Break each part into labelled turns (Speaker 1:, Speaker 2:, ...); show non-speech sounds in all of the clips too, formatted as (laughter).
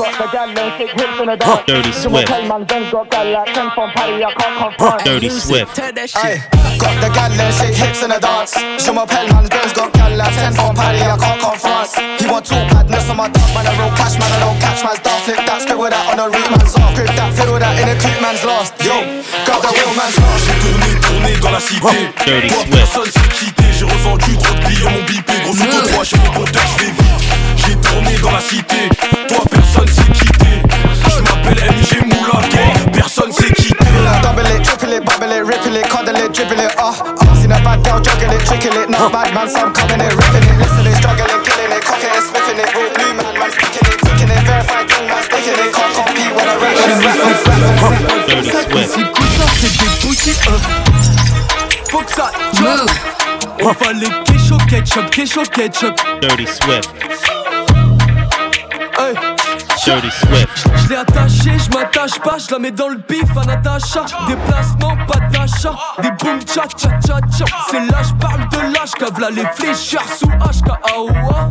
Speaker 1: Got the gal and sick hips in the dark.
Speaker 2: Dirty Swift.
Speaker 1: man, Ben's got gal like 10 from Paddy, I can't confront.
Speaker 2: Dirty Swift.
Speaker 3: Ay, got the gal and sick hips in the dance. Je m'appelle man, got gal like 10 from Paddy, I can't confront. He want two badness on my dog, man, a real cash man, I don't catch man's dog. Flip that, scribble that on the read man's off. Grip that, fiddle that in the creep man's lost. Yo, got the real man's lost.
Speaker 4: J'ai tourné, tourné dans la cité.
Speaker 2: Dirty
Speaker 4: Toi,
Speaker 2: Swift.
Speaker 4: personne s'est quitté. J'ai revendu trop de billets, mon bipé. Gros sous ton toit, j'ai mon compteur, je fais vite. J'ai tourné dans la cité. Toi, personne s'est quitté. Je m'appelle MG Moula, toi, personne s'est quitté.
Speaker 3: Double it, triple it, bubble it, ripple it, cuddle it, dribble it, uh, uh Seen a bad girl juggling it, tricking it Not bad man, some coming it, ripping it Listen it, struggling, killing it, cocking it, sniffing it Real blue man, man, sticking it, ticking it Verified tongue man, sticking it Can't compete when I rap
Speaker 2: Dirty Swift.
Speaker 5: C'est cool ça, c'est des Faut que ça jump On va les kécho ketchup, kécho ketchup
Speaker 2: Dirty Swift.
Speaker 5: Je l'ai attaché, je m'attache pas, je la mets dans le bif, un attacha Déplacement, pas d'achat, des boum tcha tcha tcha tcha. C'est là, je parle de l'âge, cave là les flécheurs sous HKAOA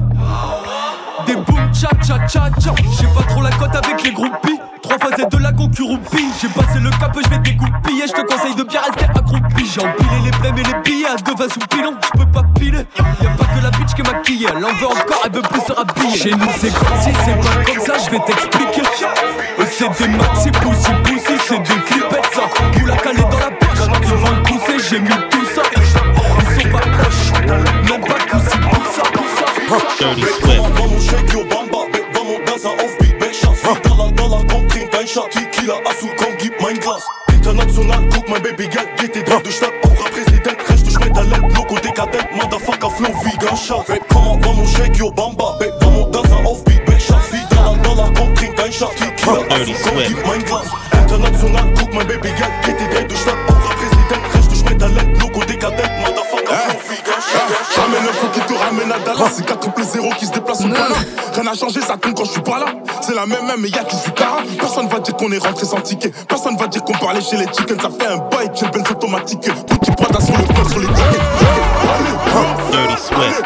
Speaker 5: Des boum tcha tcha tcha tcha. J'ai pas trop la cote avec les groupies. Trois facettes de la concurrupie. J'ai passé le cap, je vais dégoupiller Je te conseille de bien rester accroupi. J'ai empilé les blèmes et les billets à deux vases ou pilon. Je peux pas piler. Y'a pas que la bitch qui est maquillée. Elle en veut encore, elle veut plus se rhabiller. Chez nous c'est comme si c'est pas comme ça. Je vais t'expliquer Euh, C'est des maxi poussi poussi C'est des flippettes ça Nous la calé dans la poche Ils vont le pousser, j'ai mis tout ça Ils sont pas poches Même pas poussi
Speaker 2: Dirty Swift.
Speaker 4: Dans mon shake, yo bamba. Vamos dans un offbeat, belle chasse. Dans la, dans la drink, ein shot. Tequila, Asul, komm, gib mein Glas. International, guck mein Baby, Geld, geht die drei durch Stadt. Aura Präsident, recht durch Metallett. Loco dekadent, Motherfucker, Flow Gunshot. Babe, komm mal, vamos shake, yo bamba. Babe, shot.
Speaker 2: Dirty Swift.
Speaker 4: mein. International, guck mein Baby, Geld, geht die drei durch Stadt. Aura Präsident, recht durch. Loco dekadent, Motherfucker.
Speaker 6: Ramène un fou qui te ramène à Dallas. C'est 4 triple 0 qui se déplace au palais. Rien n'a changé, ça compte quand je suis pas là. C'est la même même, mais y'a qui du cara. Personne va dire qu'on est rentré sans ticket. Personne va dire qu'on parlait chez les chickens. Ça fait un bail, j'ai le benz automatique. Petit Prada sur le code, sur les tickets.
Speaker 2: Dirty Swift.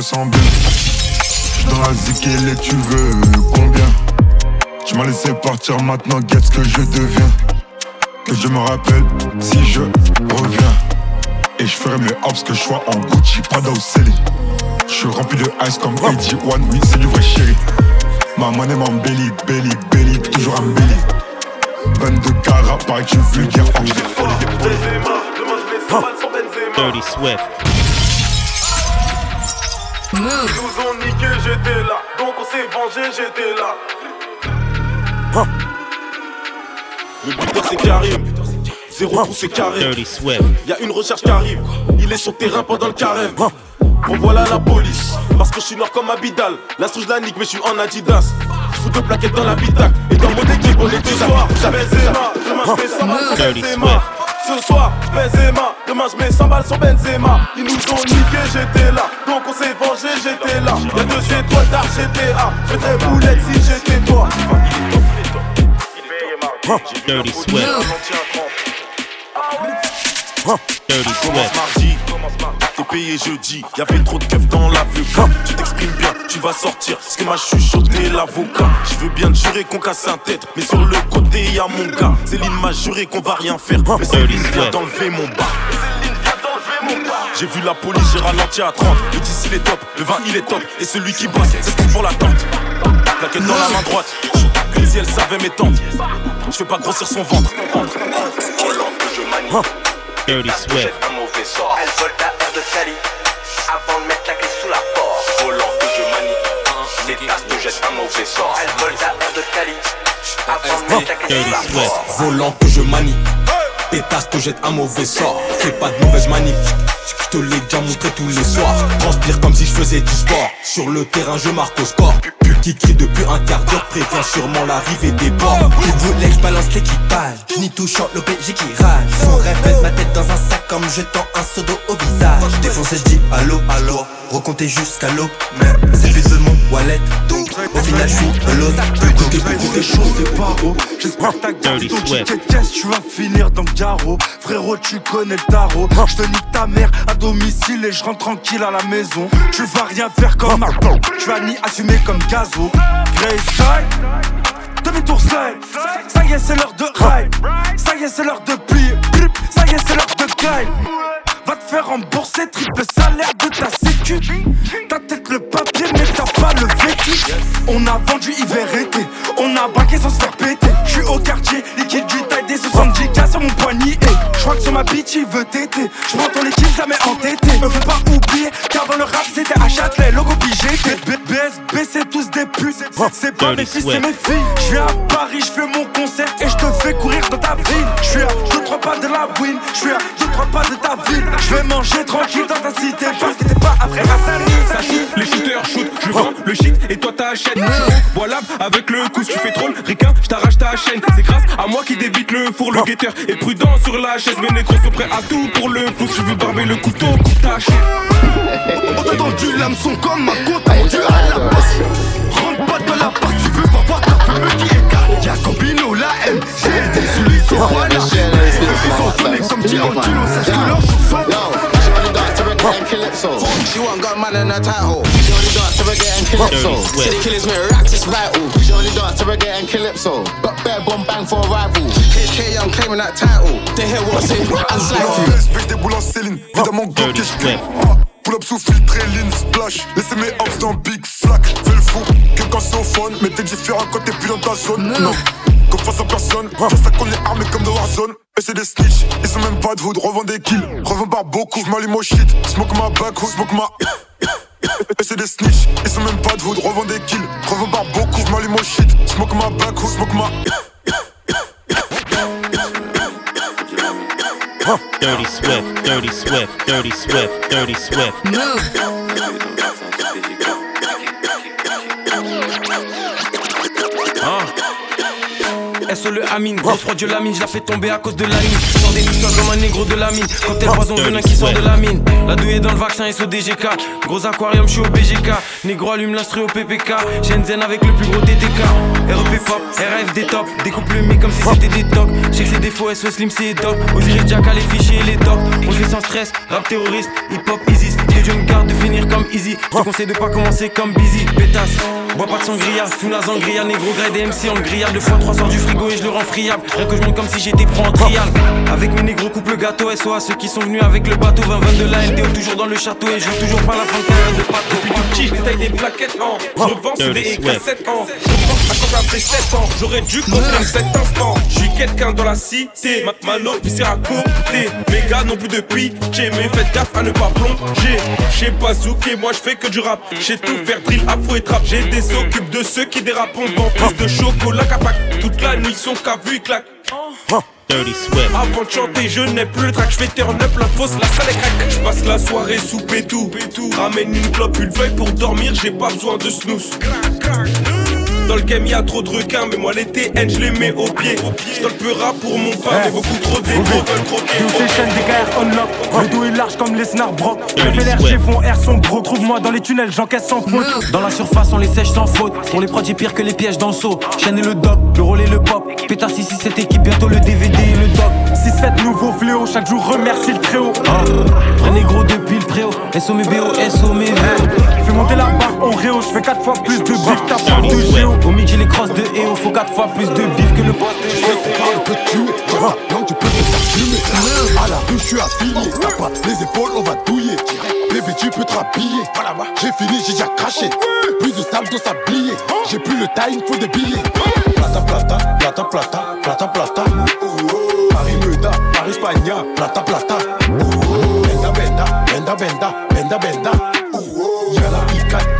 Speaker 6: Me sens bien. Dans la zik et les tu veux combien? Tu m'as laissé partir maintenant, guette ce que je deviens. Que je me rappelle si je reviens. Et je ferai mes hops que je sois en Gucci, Prada ou Céline. Je suis rempli de ice comme Eddie One, oui, c'est du vrai chéri. Ma monnaie m'embellit, belly, belly, toujours un belly. 22 carats, pareil que je suis vulgaire, folie.
Speaker 2: Dirty Swift.
Speaker 4: Ils nous ont niqué, j'étais là. Donc on s'est vengé, j'étais là. Le buteur c'est Karim. Zéro trou c'est
Speaker 2: Swift.
Speaker 4: Y'a une recherche qui arrive. Il est sur terrain pendant le carême. Bon voilà la police. Parce que je suis noir comme Abidal. La souche la nique, mais je suis en Adidas. Je fous deux plaquettes dans l'habitacle. Et dans mon équipe, on est tous soir. J'avais Zema. Demain je mets 100 balles sur
Speaker 2: Dirty
Speaker 4: Benzema.
Speaker 2: Swift.
Speaker 4: Ce soir, je mets Zema. Demain je mets 100 balles sur Benzema. Ils nous ont niqué, j'étais là. Donc on s'est vengé, j'étais là. Y'a deux étoiles d'art, GTA. Je ferais boulette si j'étais toi.
Speaker 2: Dirty Swift. Swift.
Speaker 4: mardi, t'es payé jeudi. Y'avait trop de keufs dans l'avocat. Tu t'exprimes bien, tu vas sortir. Ce que m'a chuchoté l'avocat. Je veux bien te jurer qu'on casse un tête. Mais sur le côté, y'a mon gars. Céline m'a juré qu'on va rien faire. Mais Céline vient d'enlever mon bas. J'ai vu la police, j'ai ralenti à 30. Le 10 il est top, le 20 il est top. Et celui qui bosse, c'est ce pour la tente. Plaquette dans la main droite. Comme si elle savait mes tentes. Je fais pas grossir son ventre.
Speaker 2: Dirty Swift.
Speaker 7: un mauvais sort. Elle vole la R de Cali. Avant de mettre la clé sous la porte. Volant que je manie, les tasses te jettent un mauvais sort. Elle vole la R de Cali. Avant de mettre la clé sous la porte.
Speaker 8: Volant que je manie. Tes tasses te jettent un mauvais sort. Fais pas de mauvaise manip Je te l'ai déjà montré tous les soirs. Transpire comme si je faisais du sport. Sur le terrain je marque au score qui crie depuis un quart d'heure Prévient sûrement l'arrivée des bords Il veut l'ex balance l'équipage. Ni touchant l'OPJ qui rage. Son rêve ma tête dans un sac comme jetant un seau d'eau au visage. Défoncé, je dis allô, allô. Recompter jusqu'à l'eau. Mais c'est plus de mon wallet. Donc au final, je suis l'autre.
Speaker 9: C'est chaud, c'est pas haut. J'espère que t'as gardé ton ticket de caisse, tu vas finir dans le garrot. Frérot, tu connais le tarot. Je te nique ta mère à domicile et je rentre tranquille à la maison. Tu vas rien faire comme un Tu vas ni assumer comme gazo. Grayside, demi-tour side. Ça y est, c'est l'heure de ride. Ça y est, c'est l'heure de. Blip, Ça y est, c'est l'heure de gagne. Faire rembourser triple salaire de ta sécu. T'as peut-être le papier, mais t'as pas le vécu. On a vendu hiver été. On a braqué sans se faire péter. J'suis au quartier, liquide du taille des 70K sur mon poignet. Je crois que sur ma bitch, il veut téter. J'prends ton équipe, jamais entêté. Me fais pas oublier qu'avant le rap, c'était à Châtelet, logo pigé. BSB, c'est tous des putes. C'est pas mes fils, c'est mes filles. J'suis à Paris, j'fais mon concert pas de la win. J'suis à 2-3 pas de ta ville. Je vais manger tranquille dans ta cité parce que t'es pas après Rassani.
Speaker 10: Ça shoot, les shooters shoot, je vends le shit et toi t'achètes. Voilà, avec le coup, si tu fais troll, ricain, je t'arrache ta chaîne. C'est grâce à moi qui débite le four, le guetteur est prudent sur la chaise. Mes négros sont prêts à tout pour le flou. Je veux barber le couteau, coupe ta chaîne.
Speaker 9: On t'a tendu l'hameçon comme ma côte, rendu à la base. Rentre pas dans la part, tu veux pas voir ta femme qui est Y'a Campino, la M, j'ai des celui sont voilà. Ils sont tournés comme Tarantino, sache que leurs jours
Speaker 11: She want got man in her title. She only dance to reggae and calypso. City killers make raps, it's vital. She only dance to reggae and calypso. Got bare bomb bang for a rival. HK, I'm claiming that title. They hear what's it, and slide through.
Speaker 12: SB des boules en Céline, évidemment Glock et j'clé. Pull up sous filtré, lean, splash. Laissez mes hops dans Big Flack. Fais le fou, quelqu'un c'est au phone. Mais t'es différent quand t'es plus dans ta zone. Non, comme face à personne. Je sais qu'on est armé comme de Warzone. Et c'est des snitch, ils ont même pas de hood. Revends des kills, revends par beaucoup. J'm'allume au shit, smoke ma back, smoke ma. (coughs) Et c'est des snitch, ils ont même pas de hood. Revends des kills, revends par beaucoup. J'm'allume au shit, smoke ma back, smoke ma. (coughs)
Speaker 13: Dirty Swift, Dirty Swift, Dirty Swift, Dirty Swift.
Speaker 5: SO le Amine, grosse prod la mine, je la fais tomber à cause de la mine. Des histoires comme un négro de la mine. Quand elle poison venin qui sort de la mine. La douille est dans le vaccin SODGK. Gros aquarium, je suis au BGK. Négro allume l'instru au PPK. Shenzhen avec le plus gros DTK. REP pop, RFD top. Découpe le mic comme si c'était des tocs. Check ses défauts, SO Slim c'est top. Osiris Jack à les fichiers et les tops. On fait sans stress, rap terroriste, hip hop easy. Dieu me garde de finir comme easy. Je te conseille de pas commencer comme busy. Pétasse, bois pas de sangria. Sous la sangria, négro grade et MC en grillade. Deux fois trois sort du frigo et je le rends friable. Rien que je monte comme si j'étais pro en trial. Avec mes négros coupe le gâteau SO à ceux qui sont venus avec le bateau 20 de la LDO toujours dans le château et je joue toujours pas la fin de carrière de pato.
Speaker 10: Depuis tout petit, je taille des plaquettes en. Je revends sur des cassettes en. Je pense à quand après 7 ans. J'aurais dû construire cet instant. Je suis quelqu'un dans la cité. Ma puis c'est à côté. Mes gars n'ont plus de pitié. Mais faites gaffe à ne pas plonger. J'ai pas zouké, moi je fais que du rap. J'ai tout faire drill, afro et trap. J'ai des s'occupe de ceux qui dérapent. On vend plus de chocolat Pâques. Toute la nuit, son qu'a vu, claque.
Speaker 13: Dirty Swift.
Speaker 10: Avant de chanter, je n'ai plus le track, je fais turn up la fausse, la salle est crack. Je passe la soirée sous pétou. Ramène une clope, une feuille pour dormir, j'ai pas besoin de snooze. Dans le game y'a trop de requins, mais moi les TN je les mets au pied. Je le peu rap pour mon pain, mais beaucoup trop d'égo veulent croquer.
Speaker 9: Tous ces chaînes des KR on lock. Le dos est large comme les snars broc. FLRG
Speaker 13: Swift.
Speaker 9: font air son bro. Trouve-moi dans les tunnels, j'encaisse sans faute.
Speaker 5: Dans la surface, on les sèche sans faute. Pour les prods, j'ai pire que les pièges dans le seau. Chaîne et le doc, le rôle et le pop. Pétasse ici, cette équipe, bientôt le DVD et le doc.
Speaker 9: 6-7 nouveaux fléaux, chaque jour remercie le très-haut.
Speaker 5: Ah, vrai négro depuis le préau. SO mes BO, SO mes VO.
Speaker 9: Fais monter la barre en réo, je fais 4 fois plus de bif, ta part de géo.
Speaker 5: Au midi, les crosses de EO. Faut 4 fois plus de bif que le boss de géo.
Speaker 14: Non, tu peux te faire fumer. À la rue, je suis affilié. T'as pas les épaules, on va douiller. Bébé, tu peux te rhabiller. J'ai fini, j'ai déjà craché. Plus de sable, de sablier. J'ai plus le time, faut des billets. Plata, plata, plata, plata, plata, plata. Spagna, plata, plata. Benda, benda, benda, benda, benda, benda. Y'a la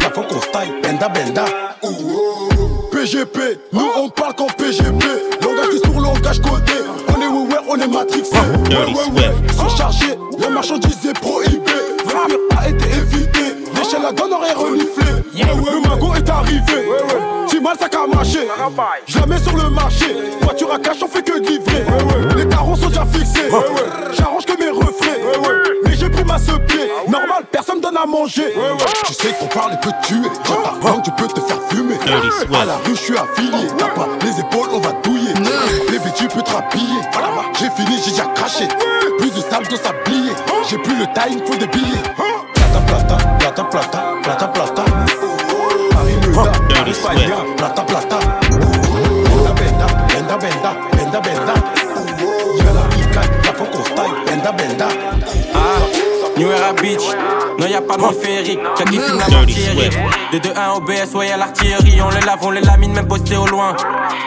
Speaker 14: la faut qu'on style. Benda, benda. PGP, nous on parle qu'en PGP. Langage discours, langage codé. On est ouais, ouais, on est matrixé. Ouais, ouais, ouais. Sans charger, les marchandises est prohibé. Vampire a été évité. L'échelle à gun aurait reniflé. Le magot est arrivé. Si mal ça a marché. Je la mets sur le marché. Voiture à cash, on fait que de livrer. J'arrange que mes refrains. Mais j'ai pris ma ce pied. Normal, personne donne à manger. Tu sais qu'on parle et peut tuer. Quand ta langue, tu peux te faire fumer. À la rue, je suis affilié. T'as pas les épaules, on va douiller. Bébé, tu peux te rhabiller. J'ai fini, j'ai déjà craché. Plus de sable de sablier. J'ai plus le time, faut des billets. Plata, plata, plata, plata, plata, plata. Y'a
Speaker 15: pas de y'a qui filme la artillerie. De 2-1 au BS, ouais y'a l'artillerie, on les lave, on les lamine, même posté au loin.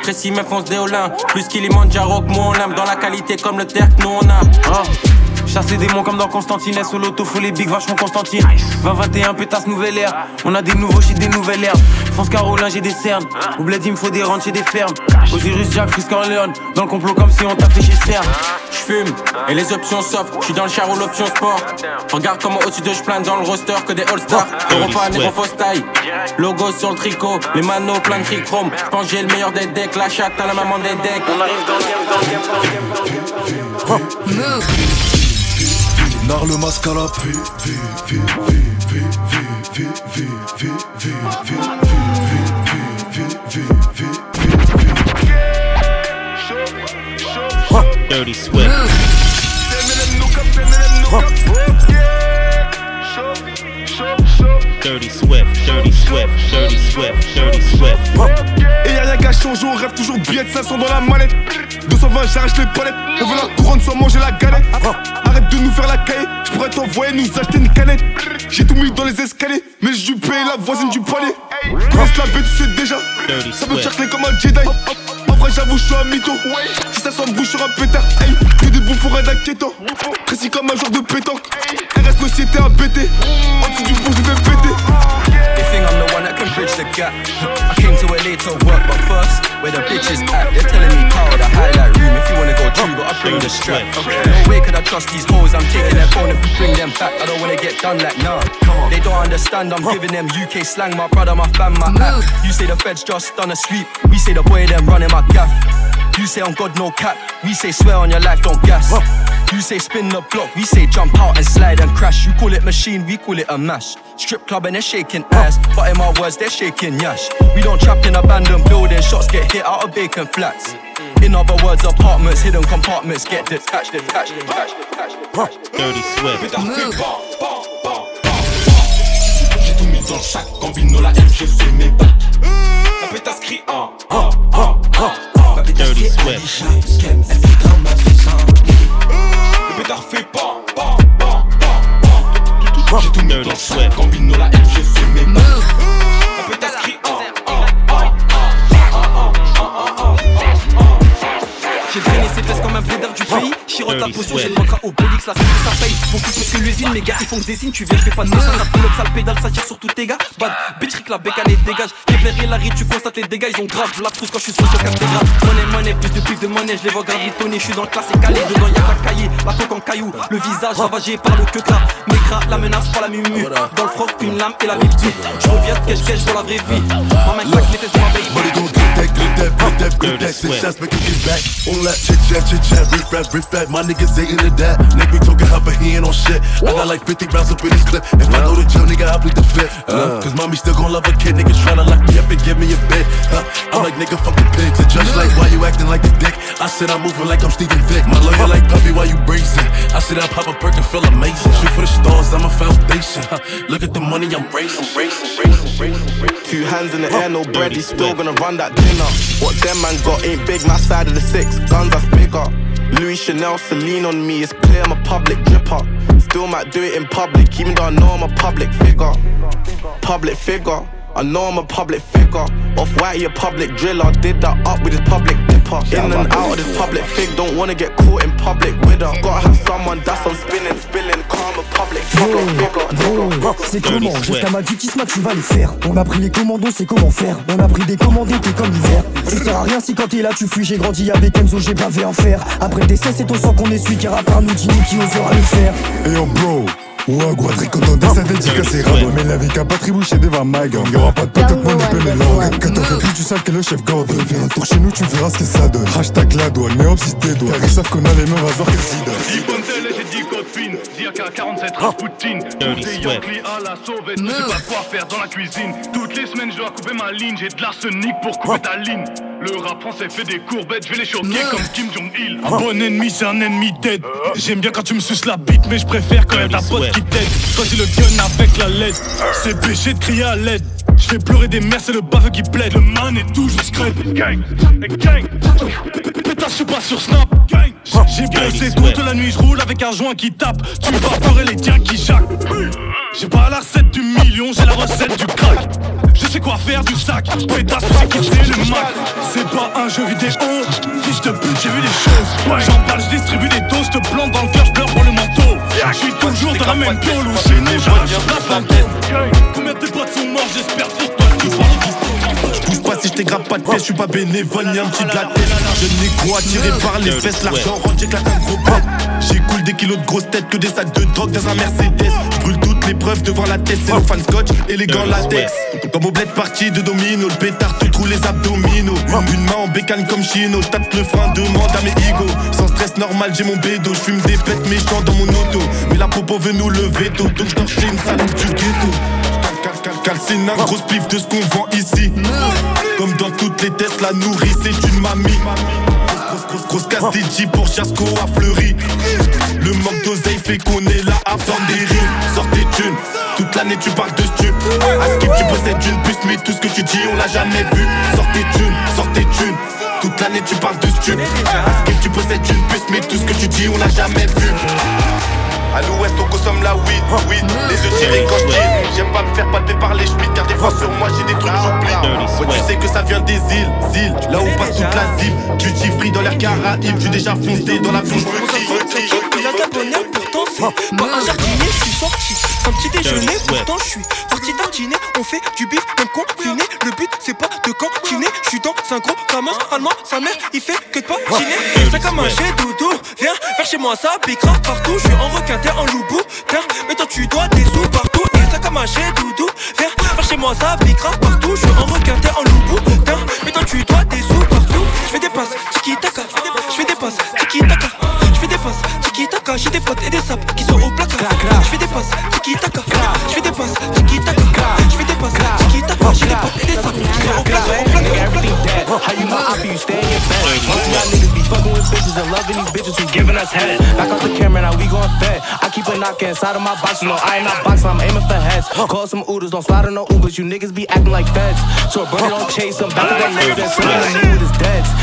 Speaker 15: Précis, même fonce déolin, plus Kilimanjaro que moi on aime, dans la qualité comme le terre que nous on a. Ah. Chasser des démons comme dans Constantine, sous l'auto, faut les big vachement Constantine. 20-21, pétasse, nouvelle ère. On a des nouveaux shit, des nouvelles herbes. France Carolin, j'ai des cernes. Au bled, il me faut des ranchs et des fermes. Osiris, Jack, Frisk, Leon. Dans le complot, comme si on t'a fait chez CERN. J'fume, et les options soft. J'suis dans le char ou l'option sport. Regarde comment au-dessus de j'plane dans le roster que des All-Stars. Europa, Nero, taille. Logo sur le tricot, les manos plein de trichrome. J'pense j'ai le meilleur des decks, la chatte à la maman des decks. On arrive dans le game, dans le game, dans le game, dans le game.
Speaker 14: Nar le masque à la
Speaker 5: Dirty Swift. Dirty Swift, Dirty Swift, Dirty Swift, Dirty Swift.
Speaker 16: Et y'a rien qu'à changer, on rêve toujours billet de 500 dans la mallette. 220 j'arrache les palettes. On veut la couronne sans manger la galette. Arrête de nous faire la caille Je pourrais t'envoyer nous acheter une canette. J'ai tout mis dans les escaliers Mais j'ai dû payer la voisine du palier Commence la bête tu sais déjà. Ça veut charcler comme un Jedi J'avoue je suis un mytho. Si ça sent bouche sur un pétard hey, Que des bouffons d'inquiétant Précis comme un genre de pétanque. RS société à BT En dessous du pont je vais péter
Speaker 17: Can bridge the gap. I came to LA to work, but first, where the bitches at? They're telling me, Carl, the highlight room. If you wanna go true, but I bring the strap. No way could I trust these hoes. I'm taking their phone if we bring them back. I don't wanna get done like nah. They don't understand. I'm giving them UK slang. My brother, my fam, my app. You say the feds just done a sweep. We say the boy them running my gaff. You say on God no cap. We say swear on your life, don't gas. You say spin the block. We say jump out and slide and crash. You call it machine, we call it a mash. Strip club and they're shaking ass. But in my words, they're shaking yash. We don't trap in abandoned buildings. Shots get hit out of vacant flats. In other words, apartments, hidden compartments get detached, detached, detached, detached. detached.
Speaker 5: Dirty Swift.
Speaker 18: J'ai tout mis dans chaque combino, la M, j'ai fait mes bacs. La pétasse crie ah, ah, ah, ah.
Speaker 5: Dirty Swift.
Speaker 18: La
Speaker 17: potion, j'ai le mantra au Bélix, la ça paye. Beaucoup plus que l'usine, mes gars, ils font des signes. Tu viens, je fais pas de message, ça up, ça le pédale, ça tire sur tous tes gars. Bad, bitch, rick la bécane et dégage. Kepler et Larry, tu constates les dégâts, ils ont grave. La trousse quand je suis sur le cathédrale. Monnaie, monnaie, plus de pif de monnaie, je les vois gravitonner. Je suis dans le classe et calé, dedans y'a pas cahier. La coque en caillou, le visage ravagé par le queue Mes gras, la menace, pas la mumu. Dans le froc, une lame et la victime. Je reviens de cache-cache dans la vraie vie. Ma main claque les fesses de ma baby.
Speaker 14: Money gon' get that, get that, get that, that. Success make it get back. All that chit chat, chit chat, riff rap, riff rap. My niggas ain't into that. Nigga be talking hot, but he ain't on shit. I got like 50 rounds up in this clip. If I go to jail, nigga, I'll plead the fifth. Uh, Cause mommy still gon' love a kid. Niggas tryna lock me up and give me a bit. Huh? I'm like, nigga, fuck the pigs. The judge like, why you acting like a dick? I said I'm moving like I'm Steven Vick. My lawyer like, puppy, why you bracing? I said I pop a perk and feel amazing. Shoot for the stars, I'm a foundation. Huh? Look at the money I'm raising, raising, raising, raising, raising.
Speaker 19: Two hands in the air, no bread, he's still gonna run that dinner. What them man got ain't big, my side of the six, guns that's bigger. Louis Chanel, Celine on me, it's clear I'm a public dripper. Still might do it in public, even though I know I'm a public figure. Public figure. I know I'm a public figure. Off white, he a public driller. Did that up with his public dipper. In and out of this public fig. Don't wanna get caught in public with her. Gotta have someone that's on spinning, spilling. Calm a public figure.
Speaker 20: Bro, c'est comment Jusqu'à ma dutisma tu vas les faire On a pris les commandos c'est comment faire On a pris des commandés t'es comme l'hiver Tu sers à rien si quand t'es là tu fuis J'ai grandi avec Enzo j'ai bavé en fer Après le décès c'est ton sang qu'on essuie Car à part nous dis qui osera le faire
Speaker 14: Hey yo bro
Speaker 21: Ouagua, tricotant des sa dédicace et rabo Mais la vie qu'a pas tribouché des va my gang Y'aura pas de patate, mon épée mais langue Que t'en fais plus, tu sais que le chef Gordon Fais un tour chez nous, tu verras ce que ça donne. Hashtag la douane, mais si tes doigts Ils savent qu'on a les mains rasoirs que sida
Speaker 22: Bontel et j'ai dit code fine, Zirka 47 Rasputin les
Speaker 23: Swift.
Speaker 22: Yankee à la sauvette, je sais pas quoi faire dans la cuisine. Toutes les semaines je dois couper ma ligne, j'ai de l'arsenic pour couper ta ligne Le rap français fait des courbettes, je vais les choquer comme Kim Jong-il
Speaker 24: Un bon ennemi, c'est un ennemi dead. J'aime bien quand tu me suces la bite, mais je préfère quand même ta pote qui t'aide. Choisis le gun avec la LED. C'est péché de crier à l'aide. Je fais pleurer des mères, c'est le baveux qui plaide. Le man est toujours scrap. Gang, gang. Je suis pas sur Snap. J'ai bossé toute la nuit, je roule avec un joint qui tape. Tu vas pleurer les tiens qui jacquent. J'ai pas la recette du million, j'ai la recette du crack. Je sais quoi faire du sac. Pétasse, tu sais qui c'est le Mac. C'est pas un jeu vidéo. Fiche de pute, j'ai vu des choses. J'en parle, je distribue des doses, te plante dans le cœur, je pleure pour le manteau. Je suis toujours dans la même polo. Chez nous, j'arrache la fantôme. Combien de tes potes sont morts, j'espère pour
Speaker 16: si je t'égrappe pas de pièce, je suis pas bénévole ni un petit de la tête. Je n'ai quoi par les fesses, l'argent rentre, j'éclate un gros bête. J'écoule des kilos de grosses têtes que des sacs de drogue dans un Mercedes. Brûle toutes les preuves devant la tête, c'est le fan scotch gants latex. Comme au bled parti de domino, le pétard te trouve les abdominaux. Une main en bécane comme Chino, tape le frein, demande à mes ego. Sans stress normal, j'ai mon bédo, je fume des pètes méchants dans mon auto. Mais la popo veut nous lever tôt, donc je chez une salope du ghetto. Calcine un gros spliff de ce qu'on vend ici. Comme dans toutes les tests, la nourrice est une mamie. Grosse, grosse, grosse casse pour Chasco à Fleury. Le manque d'oseille fait qu'on est là à vendre des rimes. Sortez thunes, toute l'année tu parles de stup. À skip, tu possèdes une puce, mais tout ce que tu dis, on l'a jamais vu. Sortez thunes, sortez thunes. Toute l'année tu parles de stup. À skip, tu possèdes une puce, mais tout ce que tu dis, on l'a jamais vu. À l'ouest, on consomme la weed, weed, les yeux tirés quand je. J'aime pas me faire palper par les schmitts, car des fois sur moi j'ai des trucs j'oublie. Ouais, tu sais que ça vient des îles, îles, là où passe toute la zip. Duty free dans l'air caraïbe, tu déjà foncé dans l'avion, je me crie.
Speaker 25: Il a ta bonheur, pourtant c'est pas un jardinier, je suis sorti. C'est un petit déjeuner, pourtant je suis parti d'un dîner. On fait du bif, même confiné. Le but c'est pas de cantiner. Je suis dans un gros gamin allemand, sa mère il fait que de patiner. C'est comme un jet doudou, viens vers chez moi, ça piquera partout. Je suis en requinté, en loubou, tiens, mais toi tu dois des sous partout. Et ça comme un jet doudou, viens vers chez moi, ça piquera partout. Je suis en requinté, en loubou, tiens, mais toi tu dois des sous partout. Je fais des passes, tiki taka, je fais des passes, tiki taka. Je fais des passes, tiki taka, j'ai des potes et des sapes qui sont au placard. Je fais des passes, tiki taka, je fais des passes, tiki taka. Je fais des passes, tiki taka, j'ai des potes et des sapes qui sont au placard. Oh,
Speaker 26: how you my op, you stay in bed. Most of y'all niggas be fucking with bitches and loving these bitches who giving us head. Back off the camera, now we gon' fed. I keep a knock inside of my box, you know I ain't not boxing, I'm aiming for heads. Call some Ubers, don't slide on no Ubers, you niggas be acting like feds. So a brother don't chase them, back of their legs and send them new with his deads.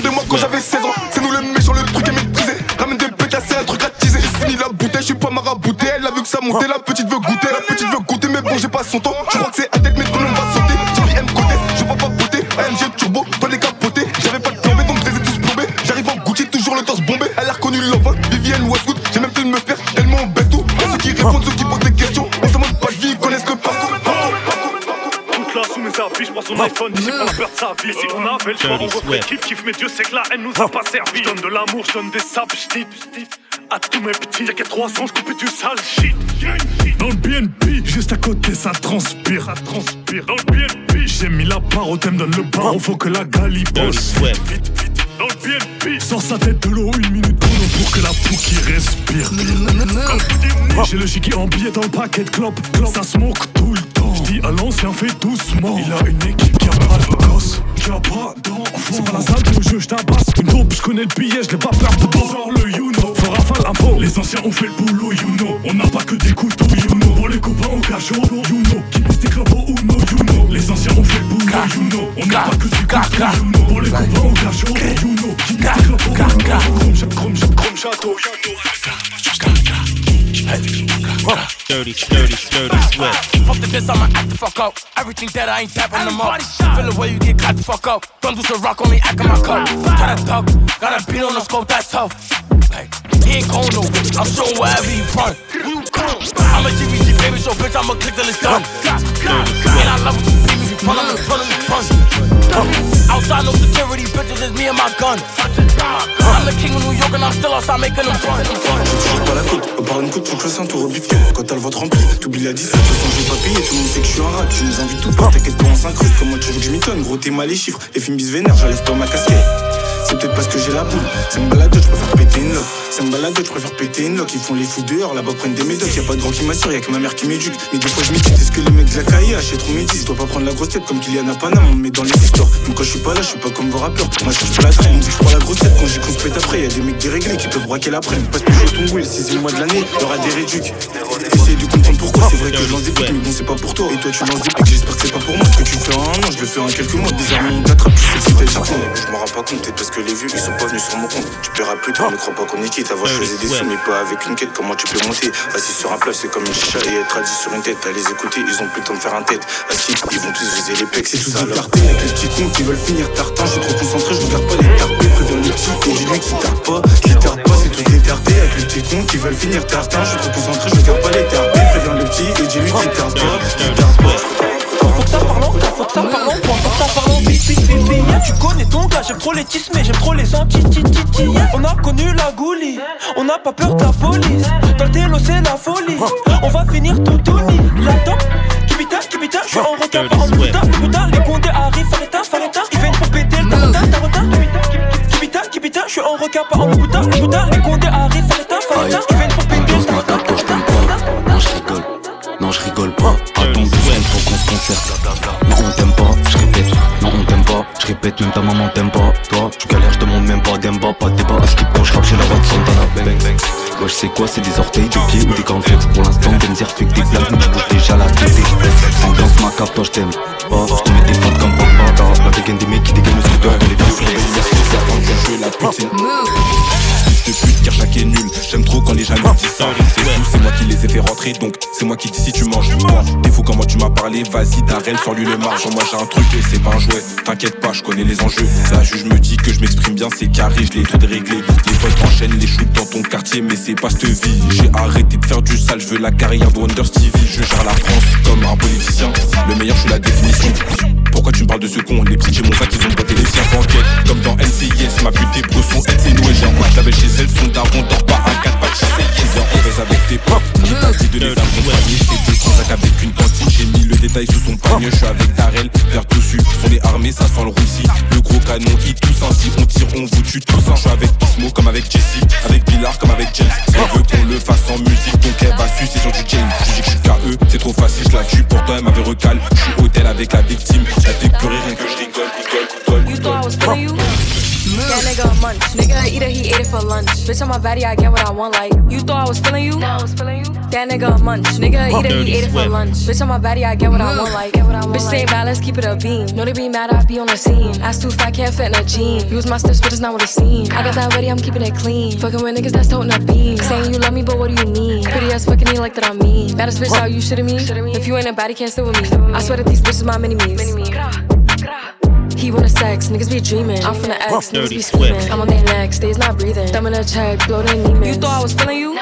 Speaker 16: De moi quand j'avais 16 ans. Vie.
Speaker 22: Si on avait le choix, on refait kiff kiff, mais Dieu sait que la haine nous a pas servi. Je donne de l'amour, je donne des sapes, je dis à tous mes petits, y'a qu'à 300, je coupe du sale shit.
Speaker 24: Dans le BNP, juste à côté, ça transpire. Ça transpire. Dans le BNP, j'ai mis la part au thème, donne le paro, faut que la galipe bosse. Vite, vite, vite. Dans le BNP, sors sa tête de l'eau, une minute chrono pour que la poux qui respire. J'ai le chiqui en billet dans le paquet de clopes. Ça smoke tout le temps. J'dis à l'ancien, fais doucement. Il a une équipe qui a pas de gosse, qui a pas d'enfant. C'est pas la salle de jeu, j'tabasse. Une dope, j'connais le billet, j'l'ai pas peur de. Genre le you know. Faut rafale info. Les anciens ont fait le boulot, you know. On n'a pas que des couteaux, you know. Pour les copains au cachot, you know. Qui pisse tes clopes au Uno, you know. Les anciens ont fait le boulot, you know. On n'a pas que des couteaux, you know. Pour les copains au cachot, you château.
Speaker 1: Dirty, dirty, dirty swift.
Speaker 27: Fuck the diss, I'ma act the fuck up. Everything that I ain't dapping them up. Feel the way you get caught the fuck up. Don't do some rock on me, act in my cup. Gotta duck, gotta beat on the scope, that's tough. Hey, he ain't going nowhere. I'm showing wherever you run. I'm a GBG baby, so bitch, I'ma click till it's done. And I love it, beat me, New York
Speaker 28: pas la côte, à part une que le ceinture rebifque. Quand t'as le ventre rempli, t'oublies la 10, de toute façon j'ai pas payé, tout le monde sait que je suis un rat, tu nous invites tout pas, t'inquiète pas on s'incruste, comment tu veux que je gros t'es mal les chiffres, les films bis vénère, j'enlève pas ma casquette. Peut-être parce que j'ai la boule, c'est me balade, je préfère péter une. C'est me balade, je préfère péter une. Ils font les fous dehors, là-bas prennent des médocs. Y'a pas de grand qui m'assure, y'a que ma mère qui m'éduque. Mais des fois je m'étite, est-ce que les mecs de la caille achètent trop métis Dois pas prendre la grosse tête comme Kylian a Paname, on me met dans les histoires. Mais quand je suis pas là, je suis pas comme vos rappeurs. Moi je pas la traîne, je prends la grosse tête quand j'y qu'on se pète après. Y'a des mecs déréglés qui peuvent braquer l'après-midi. Parce que je suis ton goût, le sixième mois de l'année, y'aura des réducs. Essaye de comprendre pourquoi, c'est vrai que je lance des pics, mais bon, c'est pas pour toi. Et toi, tu lances des pics, j'espère que c'est pas pour moi. Ce que tu fais en un an, je le fais en quelques mois. Désormais, on t'attrape, tu sais que certain. Je m'en rends pas compte, peut-être parce que les vieux, ils sont pas venus sur mon compte. Tu paieras plus tard, ne crois pas qu'on est quitte. Avoir choisi des sous, mais pas avec une quête. Comment tu peux monter? Assis sur un plat, c'est comme une chicha et être assis sur une tête. À les écouter, ils ont plus le temps de faire un tête. Assis, ils vont tous viser les pecs, c'est tout tartés avec les petits cons qui veulent finir tartin. Je suis trop concentré, je regarde pas les tartés. Préviens le petit, et j'ai lui qui tarde pas, qui tarde pas, c'est tous des tartés avec les petits cons qui veulent finir tartin. Je suis trop concentré, je regarde pas les. Préviens le petit, et.
Speaker 25: Faut que ça parle en faut que ça parle que ça parle. Tu connais ton gars, j'aime trop les tismés, j'aime trop les anti On a connu la goulie, on n'a pas peur de la police. Dans le télo, c'est la folie, on va finir tout uni. La top, kibita, kibita, je suis en retard, pas en putain, putain. Les condés arrivent, fallait ta, fallait ta. Ils viennent pour péter le tarota, tarota. Kibita, kibita, je suis en requin, pas en putain, putain. Les condés arrivent,
Speaker 29: je rigole pas. Attends secondes, faut qu'on se concerte. Non, on t'aime pas, je répète. Non, on t'aime pas, je répète. Même ta maman t'aime pas. Toi, tu galères, je demande même pas d'emba, pas de débat. À skip quand je rappe, j'ai la voix Santana. Bang, bang. Ouais, je sais quoi, c'est des orteils, des pieds ou des cornflakes. Pour l'instant, Benzer fait que des blagues, mais tu bouges déjà la tête. Ambiance ma carte, toi, je t'aime. Pas, je te mets des fans comme. T'as la dégaine des mecs qui dégainent le scooter. Les
Speaker 28: de poutine Fils de pute, car chaque est nul. J'aime trop quand les jaloux disent ça. C'est fou, c'est moi qui les ai fait rentrer, donc c'est moi qui dis si tu manges pas. T'es fou comment tu m'as parlé, vas-y, Darrell, sors-lui le marge. Moi j'ai un truc et c'est pas un jouet. T'inquiète pas, je connais les enjeux. La juge me dit que je m'exprime bien, c'est carré, je l'ai tout réglé. Les potes enchaînent les shoots dans ton quartier, mais c'est pas cette vie. J'ai arrêté de faire du sale, je veux la carrière de Wonder Stevie. Je gère la France comme un politicien. Le meilleur, je suis la définition. Pourquoi tu me parles de ce con? Les petits chez mon sac, ils ont boité les siens enquête. Comme dans NCIS, ma pute et sont elle, c'est nous et j'ai chez elle. Son daron dort pas un 4 pas de chez elle. Viens, on baise avec tes potes. Qui t'a dit de les accompagner J'étais deux transac avec une cantine. J'ai mis le détail sous son panier. Je suis avec Darrell, vert dessus. On est armé, ça sent le roussi. Le gros canon, il tousse ainsi. On tire, on vous tue tous. Je suis avec Pismo comme avec Jesse. Avec Billard comme avec James. Elle veut qu'on le fasse en musique, donc elle va sucer sur du James. Je dis que je suis KE, c'est trop facile, je la tue. Pourtant, elle m'avait recal. Je suis hôtel avec la victime. Elle fait pleurer rien que je rigole, rigole,
Speaker 30: You? Thought I was feeling you? That nigga a munch. Nigga eat it, he ate it for lunch. Bitch on my body, I get what I want. Like you thought I was feeling you? I was feeling you. That nigga a munch. Nigga eat it, he ate it for lunch. Bitch on my body, I get what I want. Like bitch say bad, let's keep it a beam. Know they be mad, I be on the scene. Ass too fat, can't fit in a jean. Use my steps, but it's not what it seems. I got that ready, I'm keeping it clean. Fucking with niggas that's toting a beam. Saying you love me, but what do you mean? Pretty ass fucking me like that I'm mean. Baddest bitch out, you shitting me? If you ain't a baddie, can't sit with me. I swear that these bitches my mini me's. He wanna sex, niggas be dreaming. I'm from the X, niggas be scheming. I'm on their neck, stays not breathing. Thumb in a check, blow their knee You thought I was feeling you?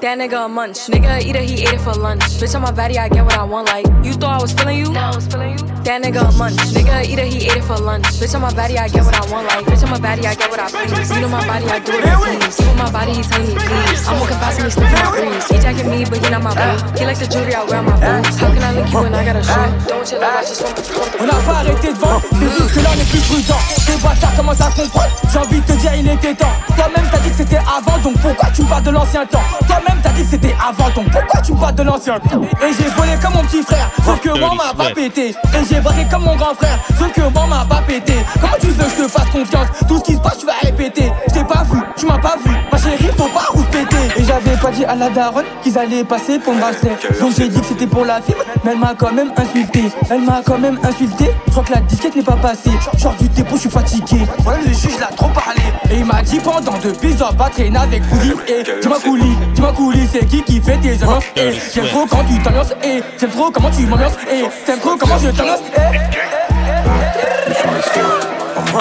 Speaker 30: That nigga a munch. Nigga eat it, he ate it for lunch. Bitch on my body, I get what I want. Like you thought I was feeling you? I was feeling you? That nigga a munch. Nigga eat it, he ate it for lunch. Bitch on my body, I get what I want. Like bitch on my body, I get what I please. You know my body, I do what I please. Sleep with my body, he telling me please. I'm walking past me, sniffing my breeze. He jacking me, but he not my boo. He like the jewelry I wear on my boobs. How can I link you when I got a shoe? Don't want your love, I just want
Speaker 31: On n'a pas arrêté de vendre, c'est juste que là on est plus prudent. Ces bâtards commencent à comprendre, j'ai envie de te dire il était temps. Toi-même t'as dit que c'était avant, donc pourquoi tu me parles de l'ancien temps? Toi-même t'as dit que c'était avant, donc pourquoi tu me parles de l'ancien Et j'ai volé comme mon petit frère, sauf que moi m'a pas pété. Et j'ai braqué comme mon grand frère, sauf que moi m'a pas pété. Comment tu veux que je te fasse confiance Tout ce qui se passe tu vas répéter. Je t'ai pas vu, tu m'as pas vu, ma chérie faut pas rouspéter. Et J'avais pas dit à la daronne qu'ils allaient passer pour me bracelet. Donc j'ai dit que c'était pour la fibre, mais elle m'a quand même insulté. Elle m'a quand même insulté. Je crois que la disquette n'est pas passée. Genre du dépôt, je suis fatigué. Voilà, le juge l'a trop parlé. Et il m'a dit pendant deux pises, dois pas traîner avec Fouli. Et dis-moi Kouli, dis-moi Kouli, c'est qui qui fait tes annonces. Et j'aime trop quand tu t'annonces. Et j'aime trop comment tu m'ambiances. Et j'aime trop comment je t'annonce.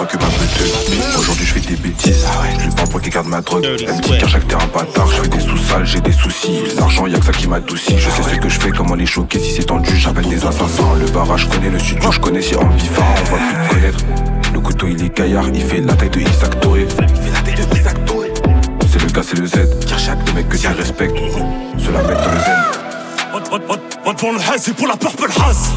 Speaker 32: Que ma buteuse Aujourd'hui je fais des bêtises. Je lui parle pour qu'il garde ma drogue. Elle me dit qu'à chaque terrain bâtard. Je fais des sous-sales, j'ai des soucis. L'argent y'a que ça qui m'adoucit. Je sais ce que je fais, comment les choquer Si c'est tendu, j'appelle des assassins. Le barrage, je connais le studio, je connais si en On va plus te connaître. Le couteau il est gaillard, il fait la taille de Isaac Toré. Il fait la taille de Isaac C'est le Z. Chaque des mecs que tu respectes. Cela met dans le zen
Speaker 24: Va devant le haze et pour la purple haze.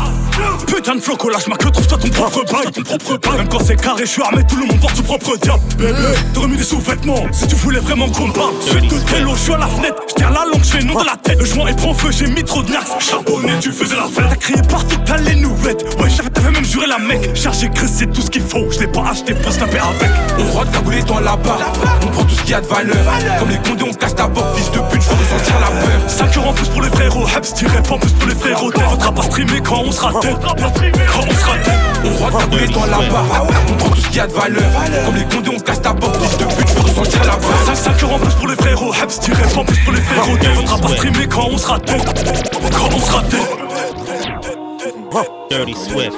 Speaker 24: Putain de floco, lâche ma queue, trouve-toi ton propre bail Ton propre Même quand c'est carré, je suis armé, tout le monde porte son propre diable. Bébé, t'aurais mis des sous-vêtements Si tu voulais vraiment qu'on parle. Suite de Tello, je suis à la fenêtre Je la langue, je nom de la tête. Le joint est prend feu, j'ai mis trop de nax Charbonné, tu faisais la fête. T'as crié partout, t'as les nouvelles Ouais, t'avais même juré la mec Chargé, c'est tout ce qu'il faut Je l'ai pas acheté pour snapper avec.
Speaker 33: On rote cagoulé dans la barre On prend tout ce qu'il y a de valeur. Comme les condés, on casse ta porte Fils de pute,
Speaker 24: Hebs, tiré pas en plus pour les frérots. Faudra pas streamer quand on sera tête. Quand on sera tête.
Speaker 33: On rote cagoulé dans la barre On prend tout ce qu'il y a de valeur. Comme les condés, on casse ta porte. Fils de pute, faut ressentir la peur
Speaker 24: 5 euros en plus pour les frérots. Hebs, tiré pas en plus pour les frérots. Faudra pas streamer quand on sera tête. Quand on sera tête.
Speaker 34: Dirty Swift.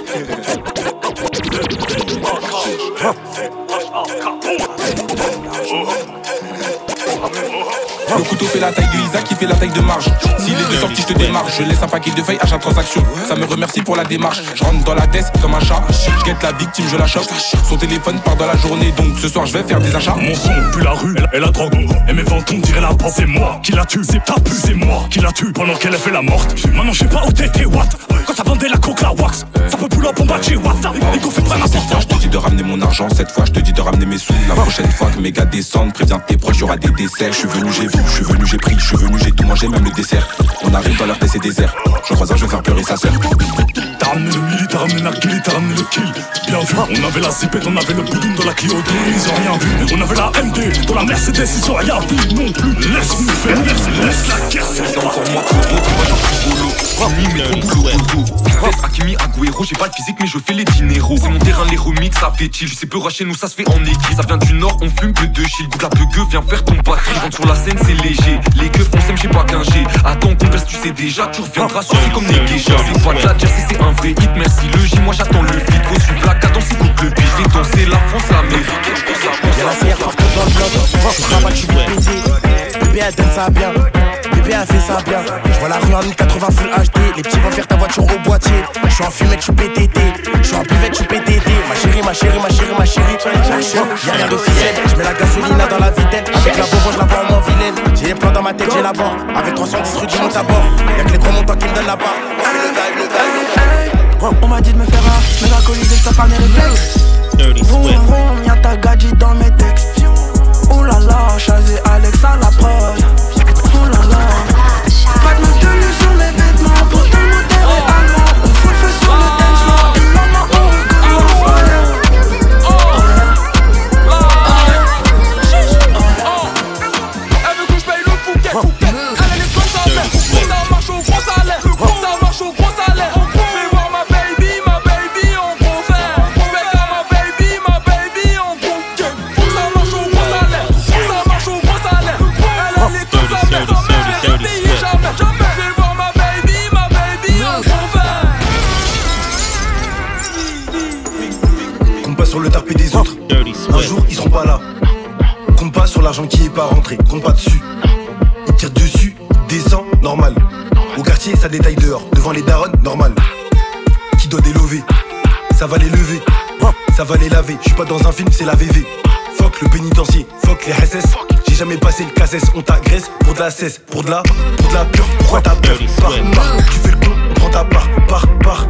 Speaker 33: Couteau fait la taille de Isaac qui fait la taille de marge. S'il est de sortie, je te démarche. Je laisse un paquet de feuilles à chaque transaction. Ça me remercie pour la démarche. Je rentre dans la tête comme un chat. Je guette la victime, je la chope. Son téléphone part dans la journée, donc ce soir je vais faire des achats.
Speaker 24: Mon son pue la rue et la drogue. Et mes ventes on dirait la porte. C'est moi qui la tue, c'est ta pu, c'est moi qui la tue pendant qu'elle a fait la morte. Maintenant je sais pas où t'étais, what? Quand ça vendait la coke, la wax. Ça peut up en batterie, what. Et qu'on fait pas n'importe
Speaker 33: Je te dis de ramener mon argent. Cette fois, je te dis de ramener mes sous. La prochaine fois que mes gars descendent, préviens tes proches, y'aura des décès. Je suis venu, j'ai vu, je suis venu, j'ai pris, je suis venu, j'ai tout mangé, même le dessert. On arrive dans leur PC désert. Je crois un, je vais faire pleurer sa sœur.
Speaker 24: T'as ramené le milli, t'as ramené la kill, t'as ramené le kill. Bien vu, on avait la zipette, on avait le boudoum dans la Clio 2, ils ont rien vu. On avait la MD, dans la Mercedes, ils ont rien vu non plus. Laisse-nous faire, laisse, laisse la guerre, c'est encore moi,
Speaker 35: Hakimi, mais ton boulot Hakimi, Agüero, j'ai pas le physique, mais je fais les dineros. C'est mon terrain, les remix, ça fait chill. Je sais peu chez nous, ça se fait en équipe. Ça vient du nord, on fume que deux chill. Goûte la viens faire ton batterie. Rentre sur la scène, c'est léger. Les keufs, on s'aime, j'ai pas qu'un G. Attends, converse, tu sais déjà, tu reviendras sur comme des geishas. C'est pas de la jersey, c'est un vrai hit. Merci le J, moi j'attends le feat. Faut suivre la cadence, écoute le beat. Je vais danser la France, l'Amérique.
Speaker 26: Y'a la CR partout dans le bloc. Je travaille, je suis BPD. Bébé, elle donne ça bien. Bébé a fait ça bien. Je vois la rue en 1080 full HD. Les petits vont faire ta voiture au boîtier. Je suis en fumette, je suis PTT. Je suis en buvette, je suis PTT. Ma chérie, ma chérie, ma chérie, ma chérie. Y'a rien d'officiel. Je mets la gasoline dans ma tête, j'ai la barre. Avec 310 rue du monte à bord. Y'a que les gros montants qui me donnent la barre.
Speaker 36: On m'a dit de me faire un, mais la colise, je tape un réflexe. Vroom vroom, y'a ta gadget dans mes textes. Là, Chazé Alex à la prod. Là. Pas de
Speaker 14: qui est pas rentré. Compte pas dessus. Ils tirent dessus, descend, normal. Au quartier, ça détaille dehors. Devant les darons, normal. Qui doit délever Ça va les lever. Ça va les laver. Je suis pas dans un film, c'est la VV. Fuck le pénitencier, fuck les SS. J'ai jamais passé le cassesse. On t'agresse pour de la cesse, pour de la, pour de la pure. Pourquoi t'as peur? Par, par, tu fais le con, on prend ta part, part, part.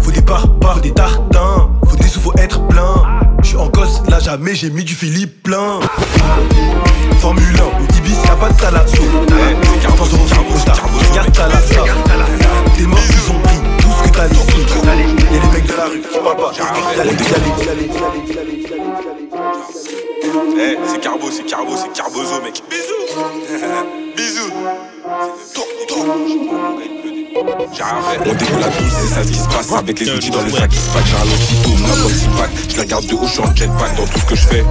Speaker 14: Faut des parts, parts, des tartins. Faut des sous, faut être plein. Je suis en gosse, là jamais j'ai mis du Philippe
Speaker 33: Carbozo, mec. Bisous. (laughs) Bisous. On découle à tous, c'est ça ce qui se passe. Avec les outils dans le sac qui se pack, j'ai un lotito, ma boîte pack. Je la garde de haut, je suis en jetpack dans tout ce que je fais.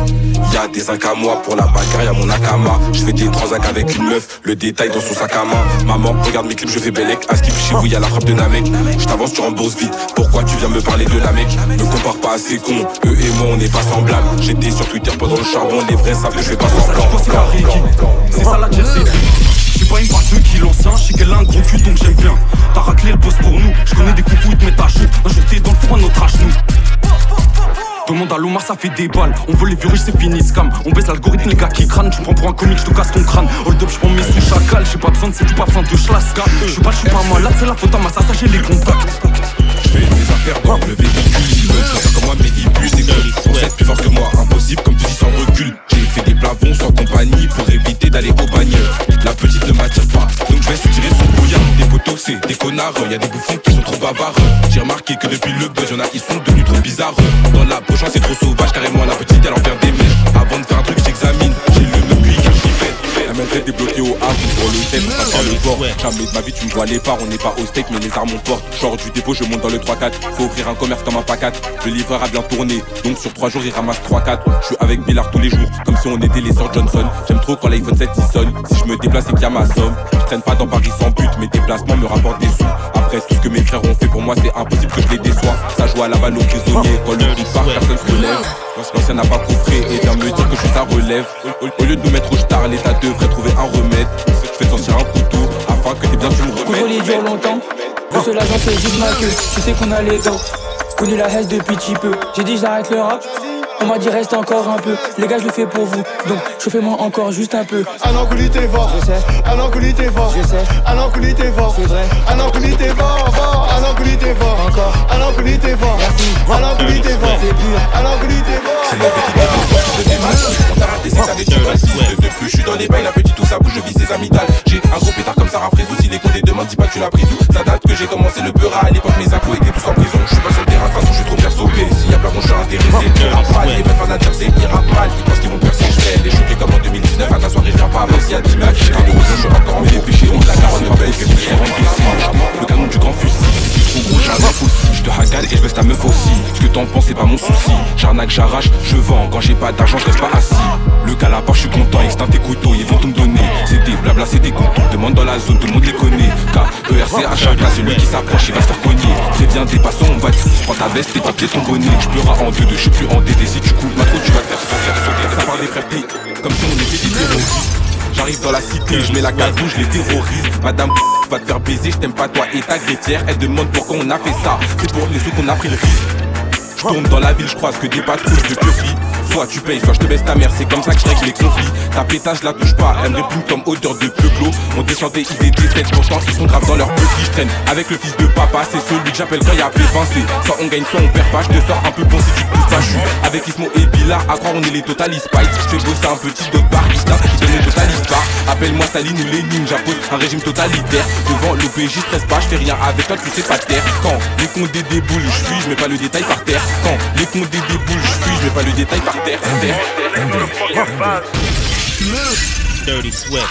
Speaker 33: Y'a des 5 à moi pour la bagarre, y'a mon akama. Je fais des transacts avec une meuf, le détail dans son sac à main. Maman, regarde mes clips, je fais bellec. À skip chez vous, y'a la frappe de Namek. Je t'avance, tu rembourses vite. Pourquoi tu viens me parler de la mec? Ne compare pas à ces cons, eux et moi on n'est pas semblables. J'étais sur Twitter pendant le charbon, les vrais savent que je fais pas semblant.
Speaker 37: C'est ça la une part de qui l'ancien, je sais qu'elle a un gros cul donc j'aime bien. T'as raclé le boss pour nous, je connais des foufous, ils te mettent à. Un jour t'es dans le froid, notre âge nous. Demande à Lomar, ça fait des balles. On veut les virus, c'est fini, scam. On baisse l'algorithme, les gars qui crânent. Tu prends pour un comique, je te casse ton crâne. Hold up, je prends mes sous chacal. J'ai pas besoin de c'est du pas besoin de chlasse. Je suis pas, je suis pas malade, c'est la faute à ma ça, j'ai les contacts.
Speaker 33: J'fais mes affaires dans le véhicule. Ils veulent comme moi, mais ils être plus fort que moi, impossible, comme tu dis, sans recul. Fait des plavons sans compagnie pour éviter d'aller au bagne. La petite ne m'attire pas, donc je vais soutirer son bouillard. Des potos, c'est des connards. Y'a des bouffons qui sont trop bavards. J'ai remarqué que depuis le buzz, y'en a, ils sont devenus trop bizarres. Dans la poche, c'est trop sauvage, carrément. La petite, elle en des mèches. Avant de faire un truc, j'examine. J'ai le est débloquée au havre pour le thème, pas par le bord. Jamais de ma vie, tu me vois les parts. On n'est pas au steak, mais les armes on porte. Genre du dépôt, je monte dans le 3-4. Faut ouvrir un commerce comme un pacat. Le livreur a bien tourné, donc sur 3 jours, il ramasse 3-4. Je suis avec Billard tous les jours, comme si on était les sœurs Johnson. J'aime trop quand l'iPhone 7 il sonne. Si je me déplace, c'est qu'il y a ma somme. Je traîne pas dans Paris sans but, mes déplacements me rapportent des sous. Après tout ce que mes frères ont fait pour moi, c'est impossible que je les déçois. Ça joue à la balle aux prisonniers, quand le coup part, personne se relève. L'ancien n'a pas coffré et vient me dire que je suis sa relève. Au, lieu de nous mettre au star, l'État devrait trouver un remède. Je fais sortir un couteau afin que t'es bien tu me remettes.
Speaker 31: dure longtemps. Le seul agent c'est juste ma queue. Tu sais qu'on a les dents. Connu la haine depuis petit peu. J'ai dit j'arrête le rap. On m'a dit reste encore un peu. Les gars je le fais pour vous. Donc chauffez-moi encore juste un peu.
Speaker 38: Un enculé t'es fort,
Speaker 31: Je sais.
Speaker 38: un enculé t'es fort,
Speaker 31: Je sais.
Speaker 38: un enculé t'es fort,
Speaker 31: C'est vrai.
Speaker 38: un enculé t'es fort, fort, un enculé t'es fort,
Speaker 31: Encore.
Speaker 38: un enculé t'es fort,
Speaker 31: Merci.
Speaker 38: un enculé t'es fort,
Speaker 31: C'est pur.
Speaker 38: un enculé t'es fort.
Speaker 33: C'est massif. On t'a raté, c'est qu'avec du raciste. De plus, je suis dans les bails, la petite tout ça bouge, je vis ses amygdales. J'ai un gros pétard comme Sarah Frézou. Si les comptes demandent, dis pas que tu l'as pris où. Ça date que j'ai commencé le beurre à l'époque, mes impôts étaient tous en prison. Je suis pas sur le terrain, de toute façon, je suis trop perso. S'il y a plein je suis intéressé. Ils mal, les meufs en jersey, rappent mal. Ils pensent qu'ils vont percer, je vais les choquer comme en 2019. À ta soirée, je viens pas, même s'il y a 10 mecs. J'ai le je suis encore en péché. On la de belle, que je suis Le canon du grand fusil. Gros, un meuf aussi. Je te hagale et je baisse ta meuf aussi. Ce que t'en penses, c'est pas mon souci. J'arnaque, j'arrache, je vends. Quand j'ai pas d'argent, je reste pas assis. Le gars là-bas, je suis content. Extinct tes couteaux, ils vont tout me donner. C'est des blabla, c'est des. Demande dans la zone, tout le monde les connaît. K-E-R-C à chaque place, celui qui s'approche, il va se faire cogner. Préviens des passants, on va te Prends ta veste, tes papiers, ton bonnet. Je pleuras en deux, deux, je suis plus endetté. Si tu coupes ma tu vas te faire sauter, sauter. Ça part des frères comme si on était des terroristes. J'arrive dans la cité, je mets la cagoule, je les terrorise. Madame (laughs) va te faire baiser, je t'aime pas toi et ta greffière. Elle demande pourquoi on a fait ça. C'est pour les sous qu'on a pris le risque. Je tourne dans la ville, je croise que des patrouilles de curfew. Soit tu payes, soit je te baisse ta mère, c'est comme ça que je règle les conflits. Ta pétage, la touche pas, elle me comme odeur de peuplo. On descendait, ils étaient 7, pourtant ils sont graves dans leur petit. Je traîne avec le fils de papa, c'est celui que j'appelle quand y'a P20. Soit on gagne, soit on perd pas, je te sors un peu bon si tu pousses pas. Je suis avec Ismo et Billa, à croire on est les Total Spice. Je fais bosser un petit de barista, qui donne les Total Bar. Appelle-moi Staline ou Lénine, j'impose un régime totalitaire. Devant l'OPJ, stresse pas, je fais rien avec toi, tu sais pas terre. Quand les condés déboulent, je fuis, je mets pas le détail par terre. Quand les condés déboulent, je fuis, je mets pas le détail par terre. Terre.
Speaker 39: Dirty Swift.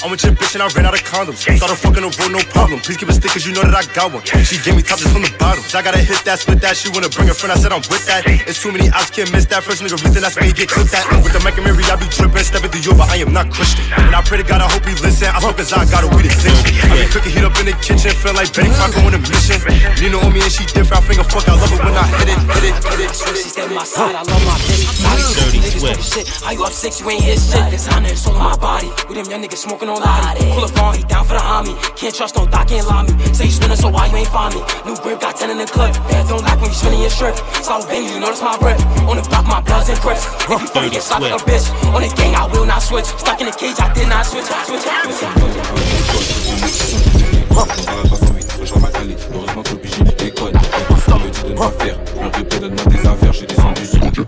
Speaker 14: I'm with your bitch and I ran out of condoms. Started fucking a road, no problem. Please give a stick cause you know that I got one. She gave me top just from the bottom. I gotta hit that, split that. She wanna bring a friend. I said I'm with that. It's too many ops, can't miss that. First nigga reason that's why you get clipped at. With the Mac and Mary, I be tripping. Stepping through you, but I am not Christian. And I pray to God, I hope he listen. I smoke cause I got a weed addiction. I be cooking heat up in the kitchen. Feel like Betty Crocker on a mission. Nina on me and she different. I finger fuck, I love it when I hit it, hit it, hit it.
Speaker 27: She stay my side, I love my bitch. Body dirty niggas talking shit. How you up six, you ain't hit shit. Designer, it's all on my body. With them young niggas smoking Pull up on, he down for the homie. Can't trust no doc, can't lie me. Say you spinning, so why you ain't find me? New grip, got 10 in the clip. Don't like when you spinning your strip. Slow bang, you notice my breath. On the block, my blood's and grips. If you get slapped like a bitch. On the gang, I will not switch. Stuck in the cage, I did not switch. switch,
Speaker 33: Rejoins ma calée, heureusement que le déconne. Et me dit de ne pas faire. Le répète, donne-moi tes affaires, j'ai descendu jeu.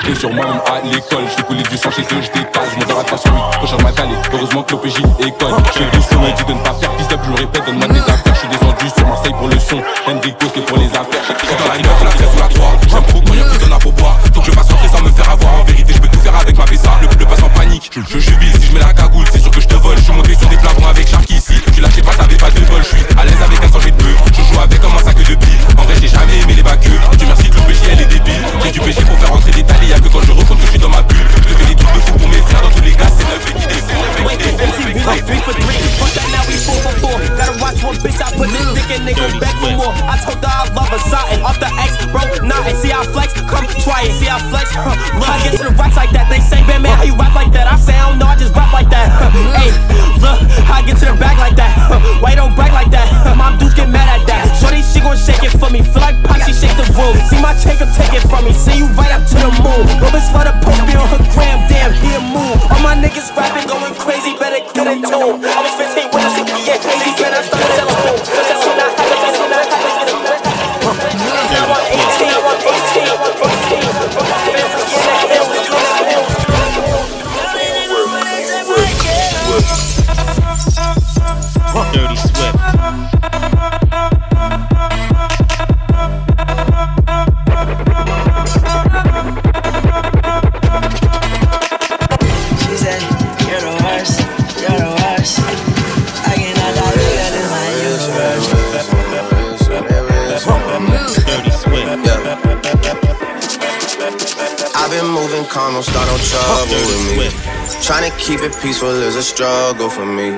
Speaker 33: Compter sur moi même à l'école. Je couler du sang chez eux, je décale. Je monte à sur 8, prochain ma calé. Heureusement que l'OPJ école. Je fais doucement et dit de ne pas faire piste je répète, donne-moi des affaires. Je suis descendu sur Marseille pour le son. Henry que pour les affaires. J'écris dans la 9, la 13 ou la 3. J'aime trop quand y'a plus donne à boire. Faut que je fasse rentrer sans me faire avoir. En vérité, je peux tout faire avec ma VSA. Le, le passe en panique. Je, jubile si je mets la cagoule, c'est sûr que je te vole. Je suis monté sur des flagrons avec Sharky ici. Tu lâchais pas, t'avais pas de bol. Je suis à l'aise avec un sachet de peu. Je joue avec comme un sac de billes. En vrai, j'ai jamais aimé les bagueux. Tu merci que le péché, elle est débile. J'ai du péché pour faire rentrer des talis. Y'a que quand je recompte que je suis dans ma bulle. Je fais des trucs de fou pour mes frères. Dans tous les cas, c'est neuf et qui.
Speaker 26: Three for three, fuck that now we four for four. Gotta watch one bitch, I put this dick in, they back for more. I told her I love her, something off the X, bro, nah, see I flex, come try it, see I flex, huh. Look, I get to the rocks like that, they say, man, man, how you rap like that? I say, I don't know, I just rap like
Speaker 40: peaceful is a struggle for me.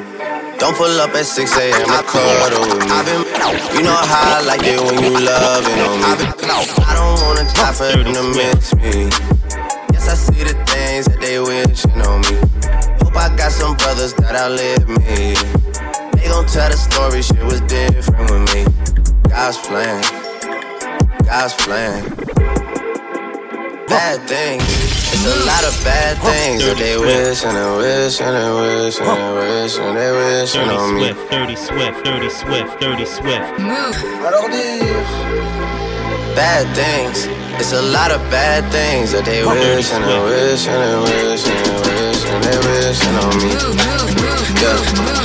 Speaker 40: Don't pull up at 6 a.m. to cuddle with me. Been, you know how I like it when you loving on me. I don't wanna die for them to miss me. Yes, I see the things that they wishing on me. Hope I got some brothers that outlive me. They gon' tell the story, shit was different with me. God's plan, God's plan. Bad things, it's a lot of bad things that they wish and they wish and they wish and they wish and they wish on me.
Speaker 1: Swift, Dirty Swift, Dirty Swift, Dirty Swift.
Speaker 40: Bad things, it's a lot of bad things that they wish and they wish and they wish and they wish and they wish on me. Yeah.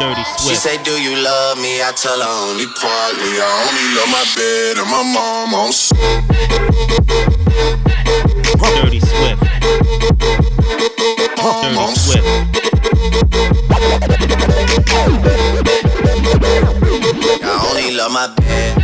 Speaker 1: Dirty
Speaker 40: She say, Do you love me? I tell her only partly. I only love my bed and my mom on
Speaker 1: Dirty Swift. Dirty Swift.
Speaker 40: I only love my bed,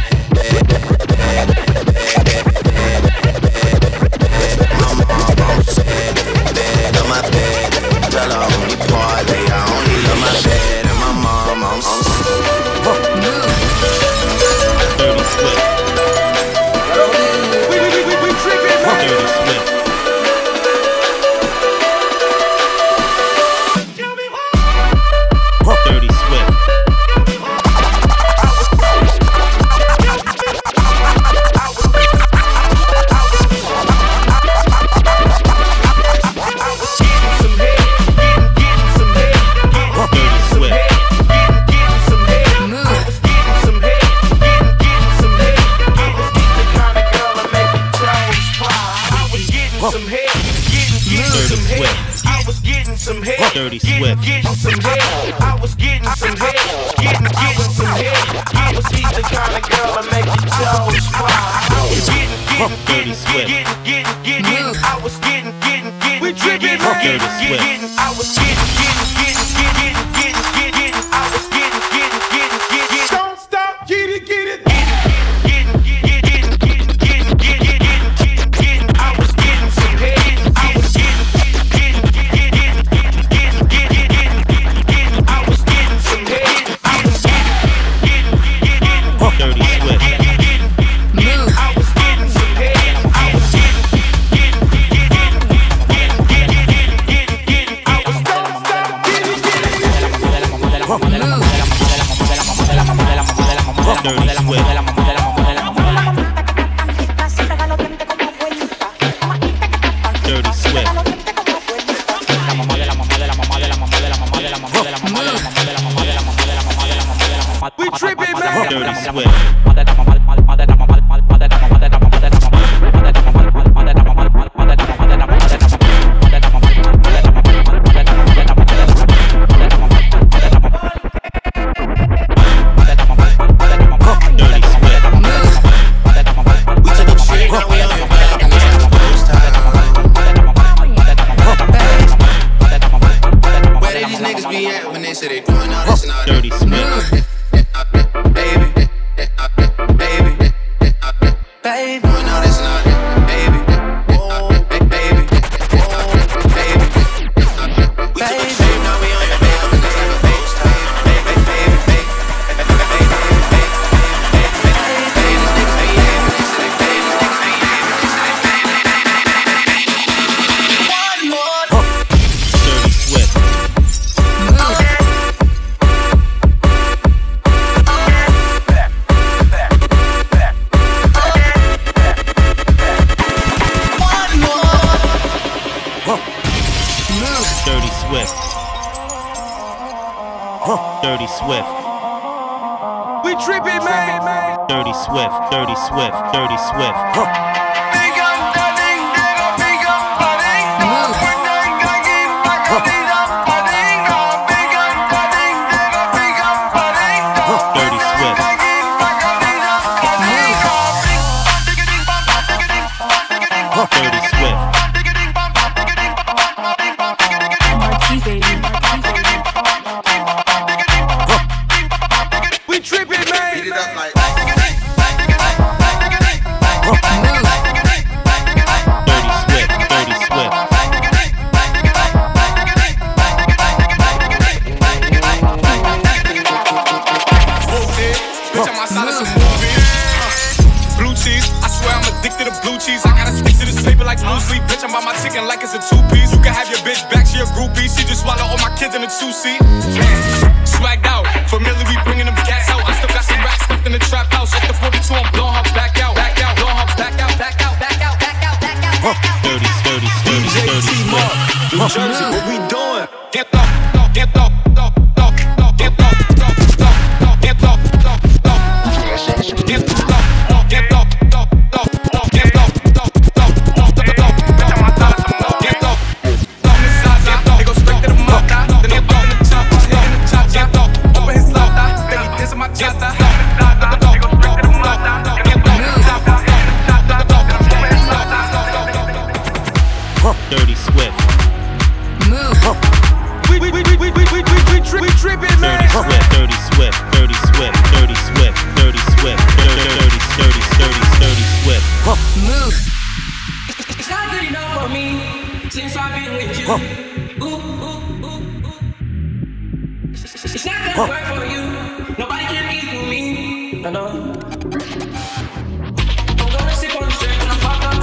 Speaker 40: sweat.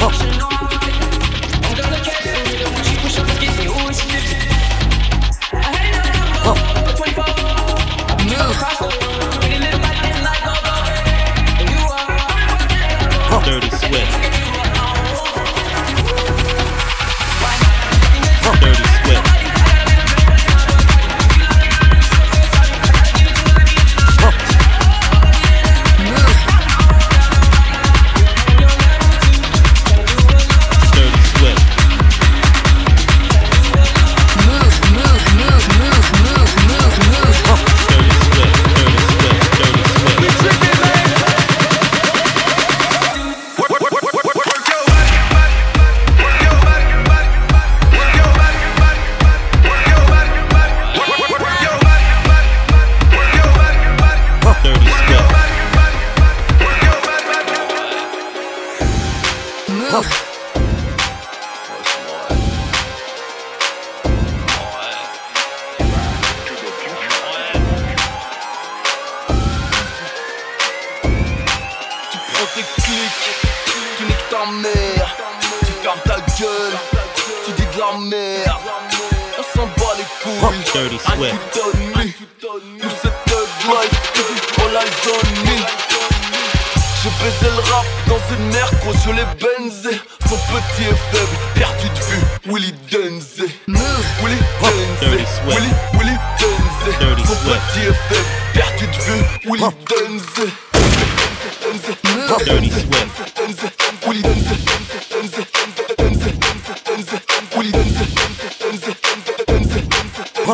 Speaker 40: Oh.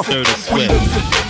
Speaker 1: Soda Swift.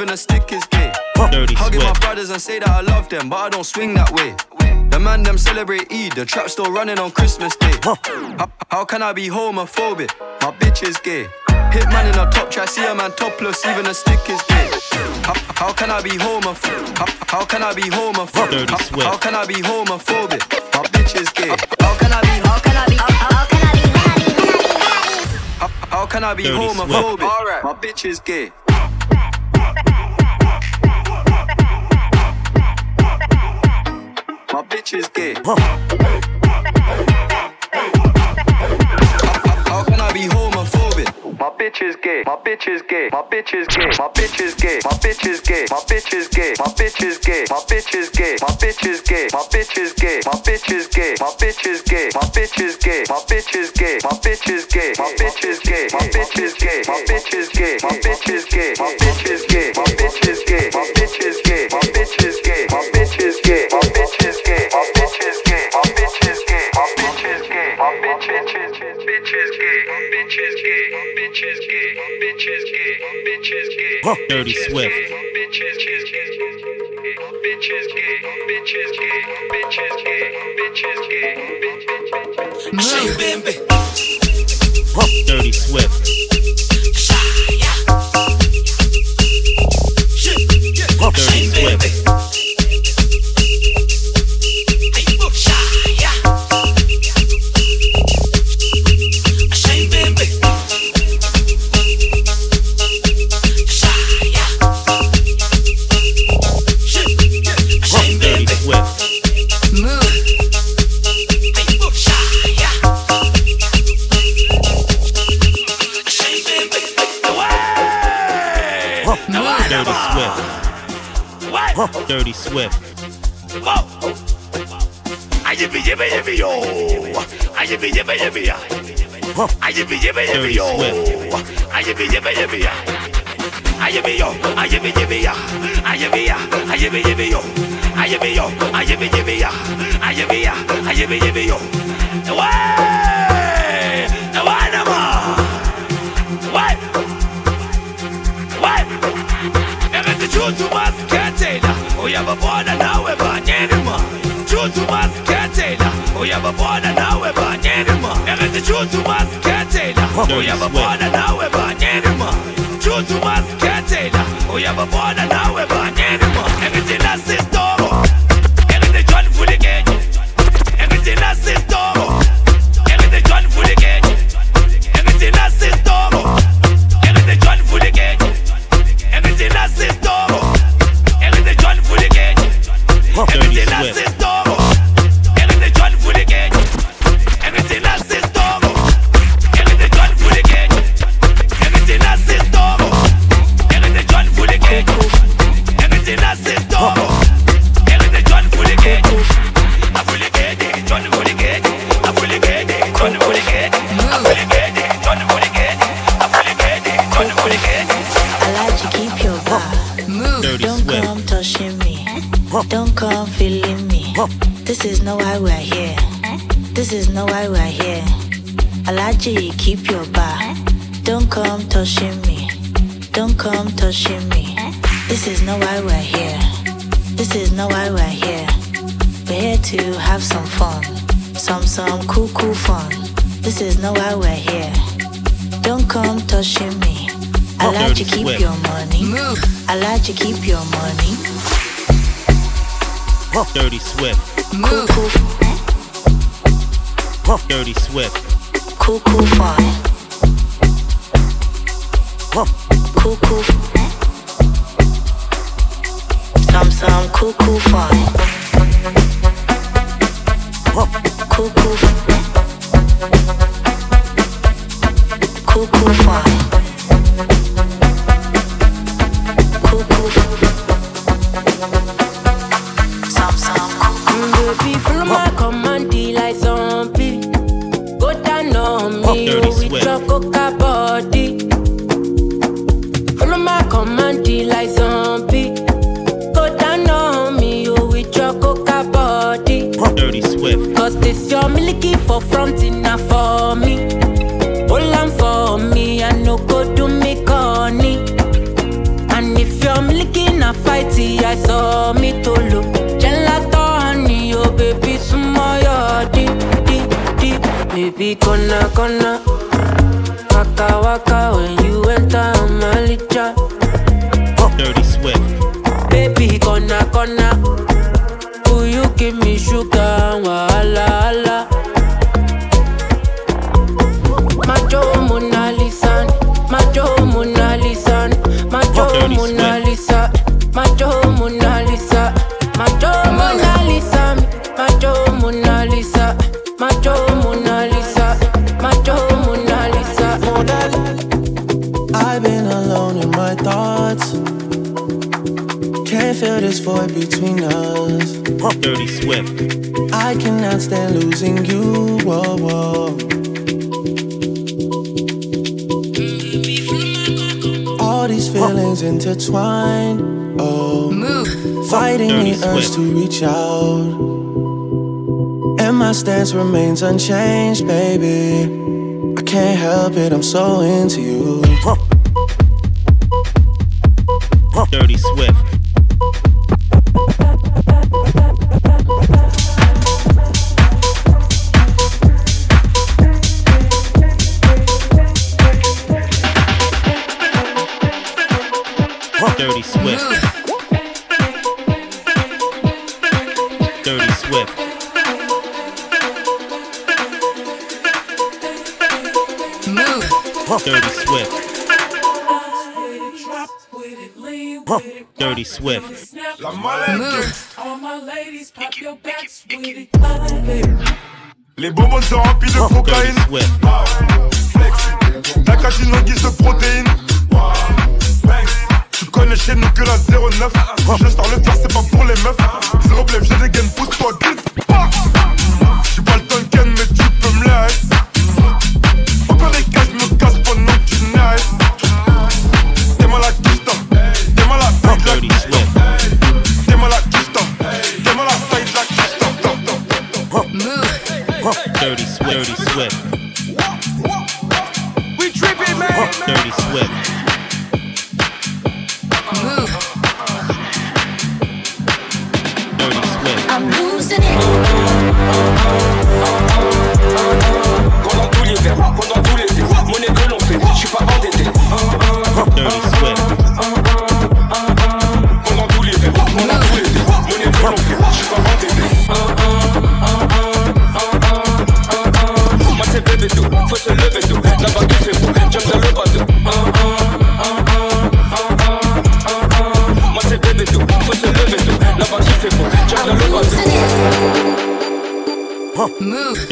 Speaker 17: Even a stick is gay.
Speaker 27: Dirty
Speaker 17: Hugging my brothers and say that I love them, but I don't swing that way. The man them celebrate Eid, the trap still running on Christmas Day. How, how can I be homophobic? My bitch is gay. Hitman in a top try, see a man topless, even a stick is gay. How, how can I be homophobic? How, how can I be homophobic?
Speaker 27: Dirty
Speaker 17: How, how can I be homophobic? My bitch is gay. How can I be? How can I be? How, how can I be
Speaker 27: Dirty Swift.
Speaker 17: homophobic? Alright, my bitch is gay. How, can I be homophobic? My bitch gay. My bitch gay. My bitch gay. My bitch gay. My bitch gay. My bitch gay. My bitch is gay. My bitch is gay. My bitch is gay. My bitch is gay. My bitch is gay. Huh.
Speaker 27: Dirty Swift. Move. Swift. Dirty Swift.
Speaker 41: Yippee yippee yippee yo. I yippee yippee yippee ya. I yippee yippee yippee yo. I yippee yippee yippee ya. I yippee yo. I yippee yippee ya. I yippee ya. I yippee yippee yo. I yippee yo. I yippee yippee ya. I yippee ya. I yippee yippee yo. Way. Way nama. Way. Way. Everything choose to must uyavabona nawe banyeni ma chutu masikhethela uyavabona nawe banyeni ma ekithi chutu masikhethela uyavabona nawe banyeni ma chutu masikhethela uyavabona nawe banyeni
Speaker 42: This is not why we're here. This is not why we're here. I like to keep your vibe. Don't come touching me. Don't come touching me. This is not why we're here. This is not why we're here. We're here to have some fun. Some, some cool, cool fun. This is not why we're here. Don't come touching me. I like to keep your money. Move. I like to keep your money.
Speaker 43: Dirty Swift.
Speaker 42: Cool, cool.
Speaker 43: Dirty Swift.
Speaker 42: Cool, cool, fine. Cool, cool. Some, some, cool, cool, fine. Cool, cool. Cool, cool, fine.
Speaker 31: Your milky for front enough for me. Hold on for me, I no go do me corny. And if you're milky na fighty, I saw me to look. Gelato honey, oh baby, sumo yo di di di. Baby, gonna gonna. Waka waka when you enter my licha. Oh.
Speaker 43: Dirty Swift.
Speaker 31: Baby, gonna gonna. Will you give me sugar?
Speaker 44: This void between us.
Speaker 43: Dirty Swift.
Speaker 44: I cannot stand losing you. Whoa, whoa. All these feelings intertwined. Oh, Move. fighting
Speaker 43: Dirty
Speaker 44: the urge to reach out. And my stance remains unchanged, baby. I can't help it, I'm so into you.
Speaker 43: Dirty Swift. Dirty Swift. Dirty Swift. Dirty Swift. Dirty Swift.
Speaker 2: Les bonbons sont remplis de cocaïne. En guise de protéines. Connais chez nous que la 09. Je sors le faire, c'est pas pour les meufs. Zéro blef, j'ai des gaines, pousse-toi, guide.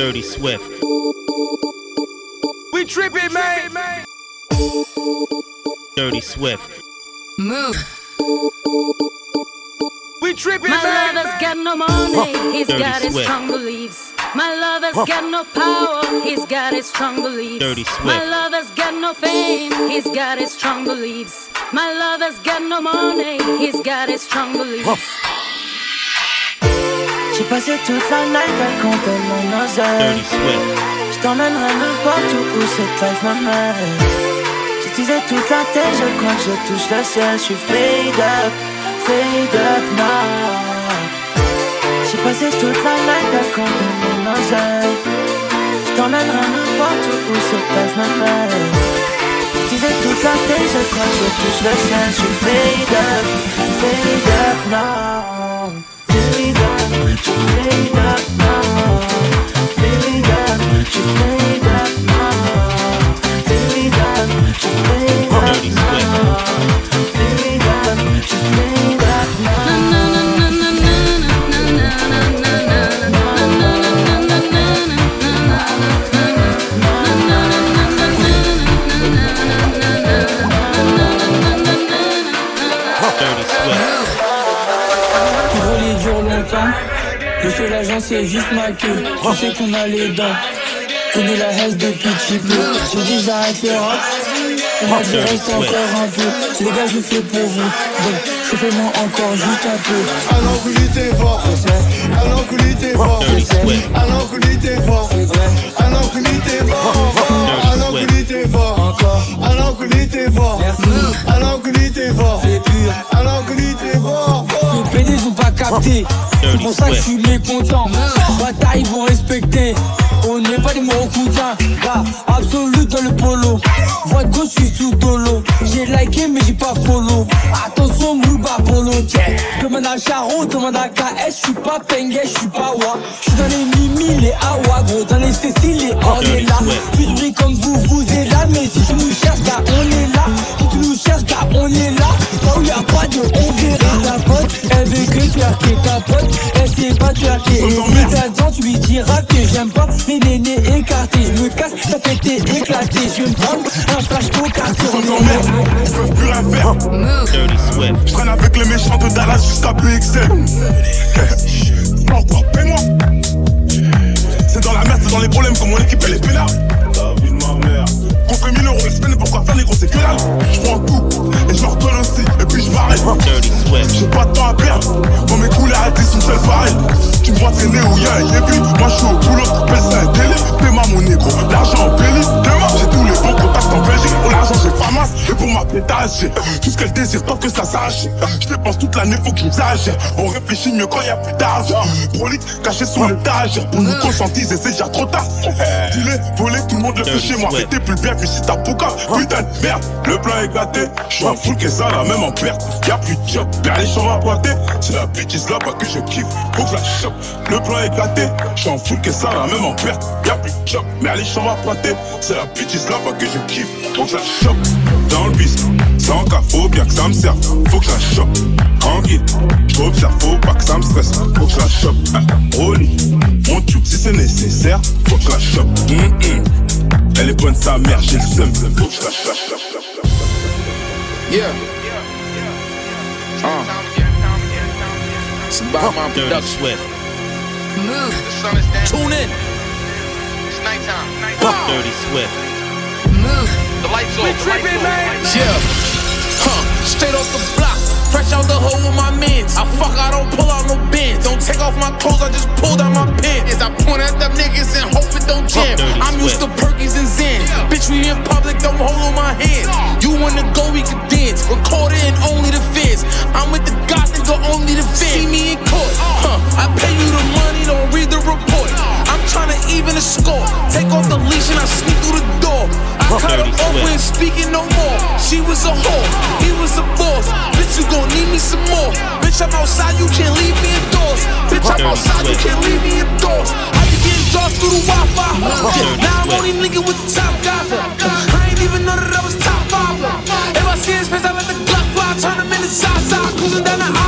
Speaker 43: Dirty Swift.
Speaker 2: We tripping, man.
Speaker 43: man. Dirty Swift. Move.
Speaker 2: We tripping,
Speaker 45: My
Speaker 2: man.
Speaker 45: lover's got no money, he's
Speaker 43: Dirty
Speaker 45: got his strong beliefs. My lover's got no power, he's got his strong beliefs.
Speaker 43: Dirty Swift.
Speaker 45: My lover's got no fame, he's got his strong beliefs. My lover's got no money, he's got his strong beliefs.
Speaker 46: J'ai passé toute la night à compter mon oseille. Je t'emmènerai n'importe où, où cette life m'amène. J'utilisais toute la tête, je crois que je touche le ciel. Je suis fade up, fade up now. J'ai passé toute la night à compter mon oseille. Je t'emmènerai n'importe où, où cette life m'amène.
Speaker 47: disais toute la tête, je crois que je touche le ciel, je suis fade up, fade up now, fade up,
Speaker 31: Le seul agent c'est juste ma queue. Tu sais qu'on a les dents. Connais la haine depuis petit peu. J'ai dit j'arrête le rap. On dit reste encore un peu. Les gars je fais pour vous. Donc je fais moi encore juste un peu.
Speaker 14: Alors que t'es fort, alors que t'es fort, alors que t'es fort, alors que t'es fort, alors que t'es fort, alors que t'es fort, alors que t'es fort, alors que t'es fort.
Speaker 31: PD sont pas captés. C'est pour ça que je suis mécontent. Bataille, ils vont respecter. On n'est pas des Morocoutins. Gars, absolu dans le polo. Voix de gauche, je suis sous dolo. J'ai liké, mais j'ai pas follow. Attention, Mouba Polo. Tiens, demande à Charo, demande à KS. Je suis pas Pengue, je suis pas Wa. Je suis dans les Mimi, les Awa, gros. Dans les Cécile, les on est là. Plus de bruit comme vous, vous êtes là. Mais si tu nous cherches, gars, on est là. Si tu nous cherches, gars, on est là. On verra ta pote. Elle veut que tu as ta pote. Elle sait pas tu as Et si t'attends, tu lui diras que j'aime pas les nénés écartés. Je me casse, ça fait t'es éclaté. Je me prendre un flash au quartier.
Speaker 2: Ils peuvent plus rien faire. Je traîne avec les méchants de Dallas jusqu'à PXL. Non, quoi, paie-moi. C'est dans la merde, c'est dans les problèmes que mon équipe elle est pénale. La vie de ma mère. Fait 1000 euros la semaine, pourquoi faire les gros, c'est que dalle. Je prends tout et je leur donne aussi, et puis je m'arrête. J'ai pas de temps à perdre. Dans mes couleurs, elles sont seules pareilles. Tu me vois traîner où y'a un yébi. Moi je suis au boulot, t'appelles ça un délit. Paie-moi mon négro, l'argent en belly. Demain, j'ai tous les bons contacts en Belgique. Pour l'argent, j'ai pas masse. Et pour ma pétage, j'ai tout ce qu'elle désire tant que ça s'arrache. Je dépense toute l'année, faut que j'exagère. On réfléchit mieux quand y a plus d'argent. Prolique, caché sous l'étage. Pour nous conscientiser, c'est déjà trop tard. Dis-le, voler, tout le monde le fait chez moi. Mais t'es plus bien vu si t'as. Putain de merde, le plan est gâté. J'suis un que ça, la même en perte. Y'a plus de job, y'a les chambres à pointer. C'est la bêtise là-bas que je kiffe. Faut que la chope. Le plan est gâté. J'suis un full que ça, la même en perte. Y'a plus de job, mais les chambres à pointer. C'est la bêtise là-bas que je kiffe. Faut que la chope. Dans le bis, sans cas, faut bien que ça me serve. Faut que la chope. Tranquille, j'observe, faut pas que ça me stresse. Faut que la chope. Ah, au lit, mon tube si c'est nécessaire. Faut que la chope. Hum, hum. Elle est bonne sa mère, j'ai le seum. Faut que la chope.
Speaker 45: Yeah. Uh. It's about my
Speaker 1: Dirty
Speaker 45: production.
Speaker 1: Swift.
Speaker 45: Move. Tune in.
Speaker 48: It's nighttime.
Speaker 1: Dirty Swift.
Speaker 48: Move. The lights off. The lights off.
Speaker 45: Yeah. Huh. Straight off the block. Fresh out the hole with my mans. I fuck, I don't pull out no bins. Don't take off my clothes, I just pull out my pants. I point at them niggas and hope it don't jam. I'm used to
Speaker 1: Swift.
Speaker 45: Perkins and Zen. Bitch, we in public, don't hold on my hands. You wanna go, we can dance. Record it and only the fans. I'm with the gods, nigga, only the fans. See me in court. Huh. I pay you the money, don't read the report. I'm tryna even the score. Take off the leash and I sneak through the door. I cut her off, we ain't speaking no more. She was a whore, he was a boss. Bitch, you gon' need me some more. Bitch, I'm outside, you can't leave me indoors. Bitch, I'm outside, you can't leave me indoors. I be getting jobs through the Wi-Fi.
Speaker 1: Dirty
Speaker 45: Now I'm only nigga with the top guy. I ain't even know that I was top five. If I see his face, I let the Glock fly. Turn him into side-side. Cruising down the I-9,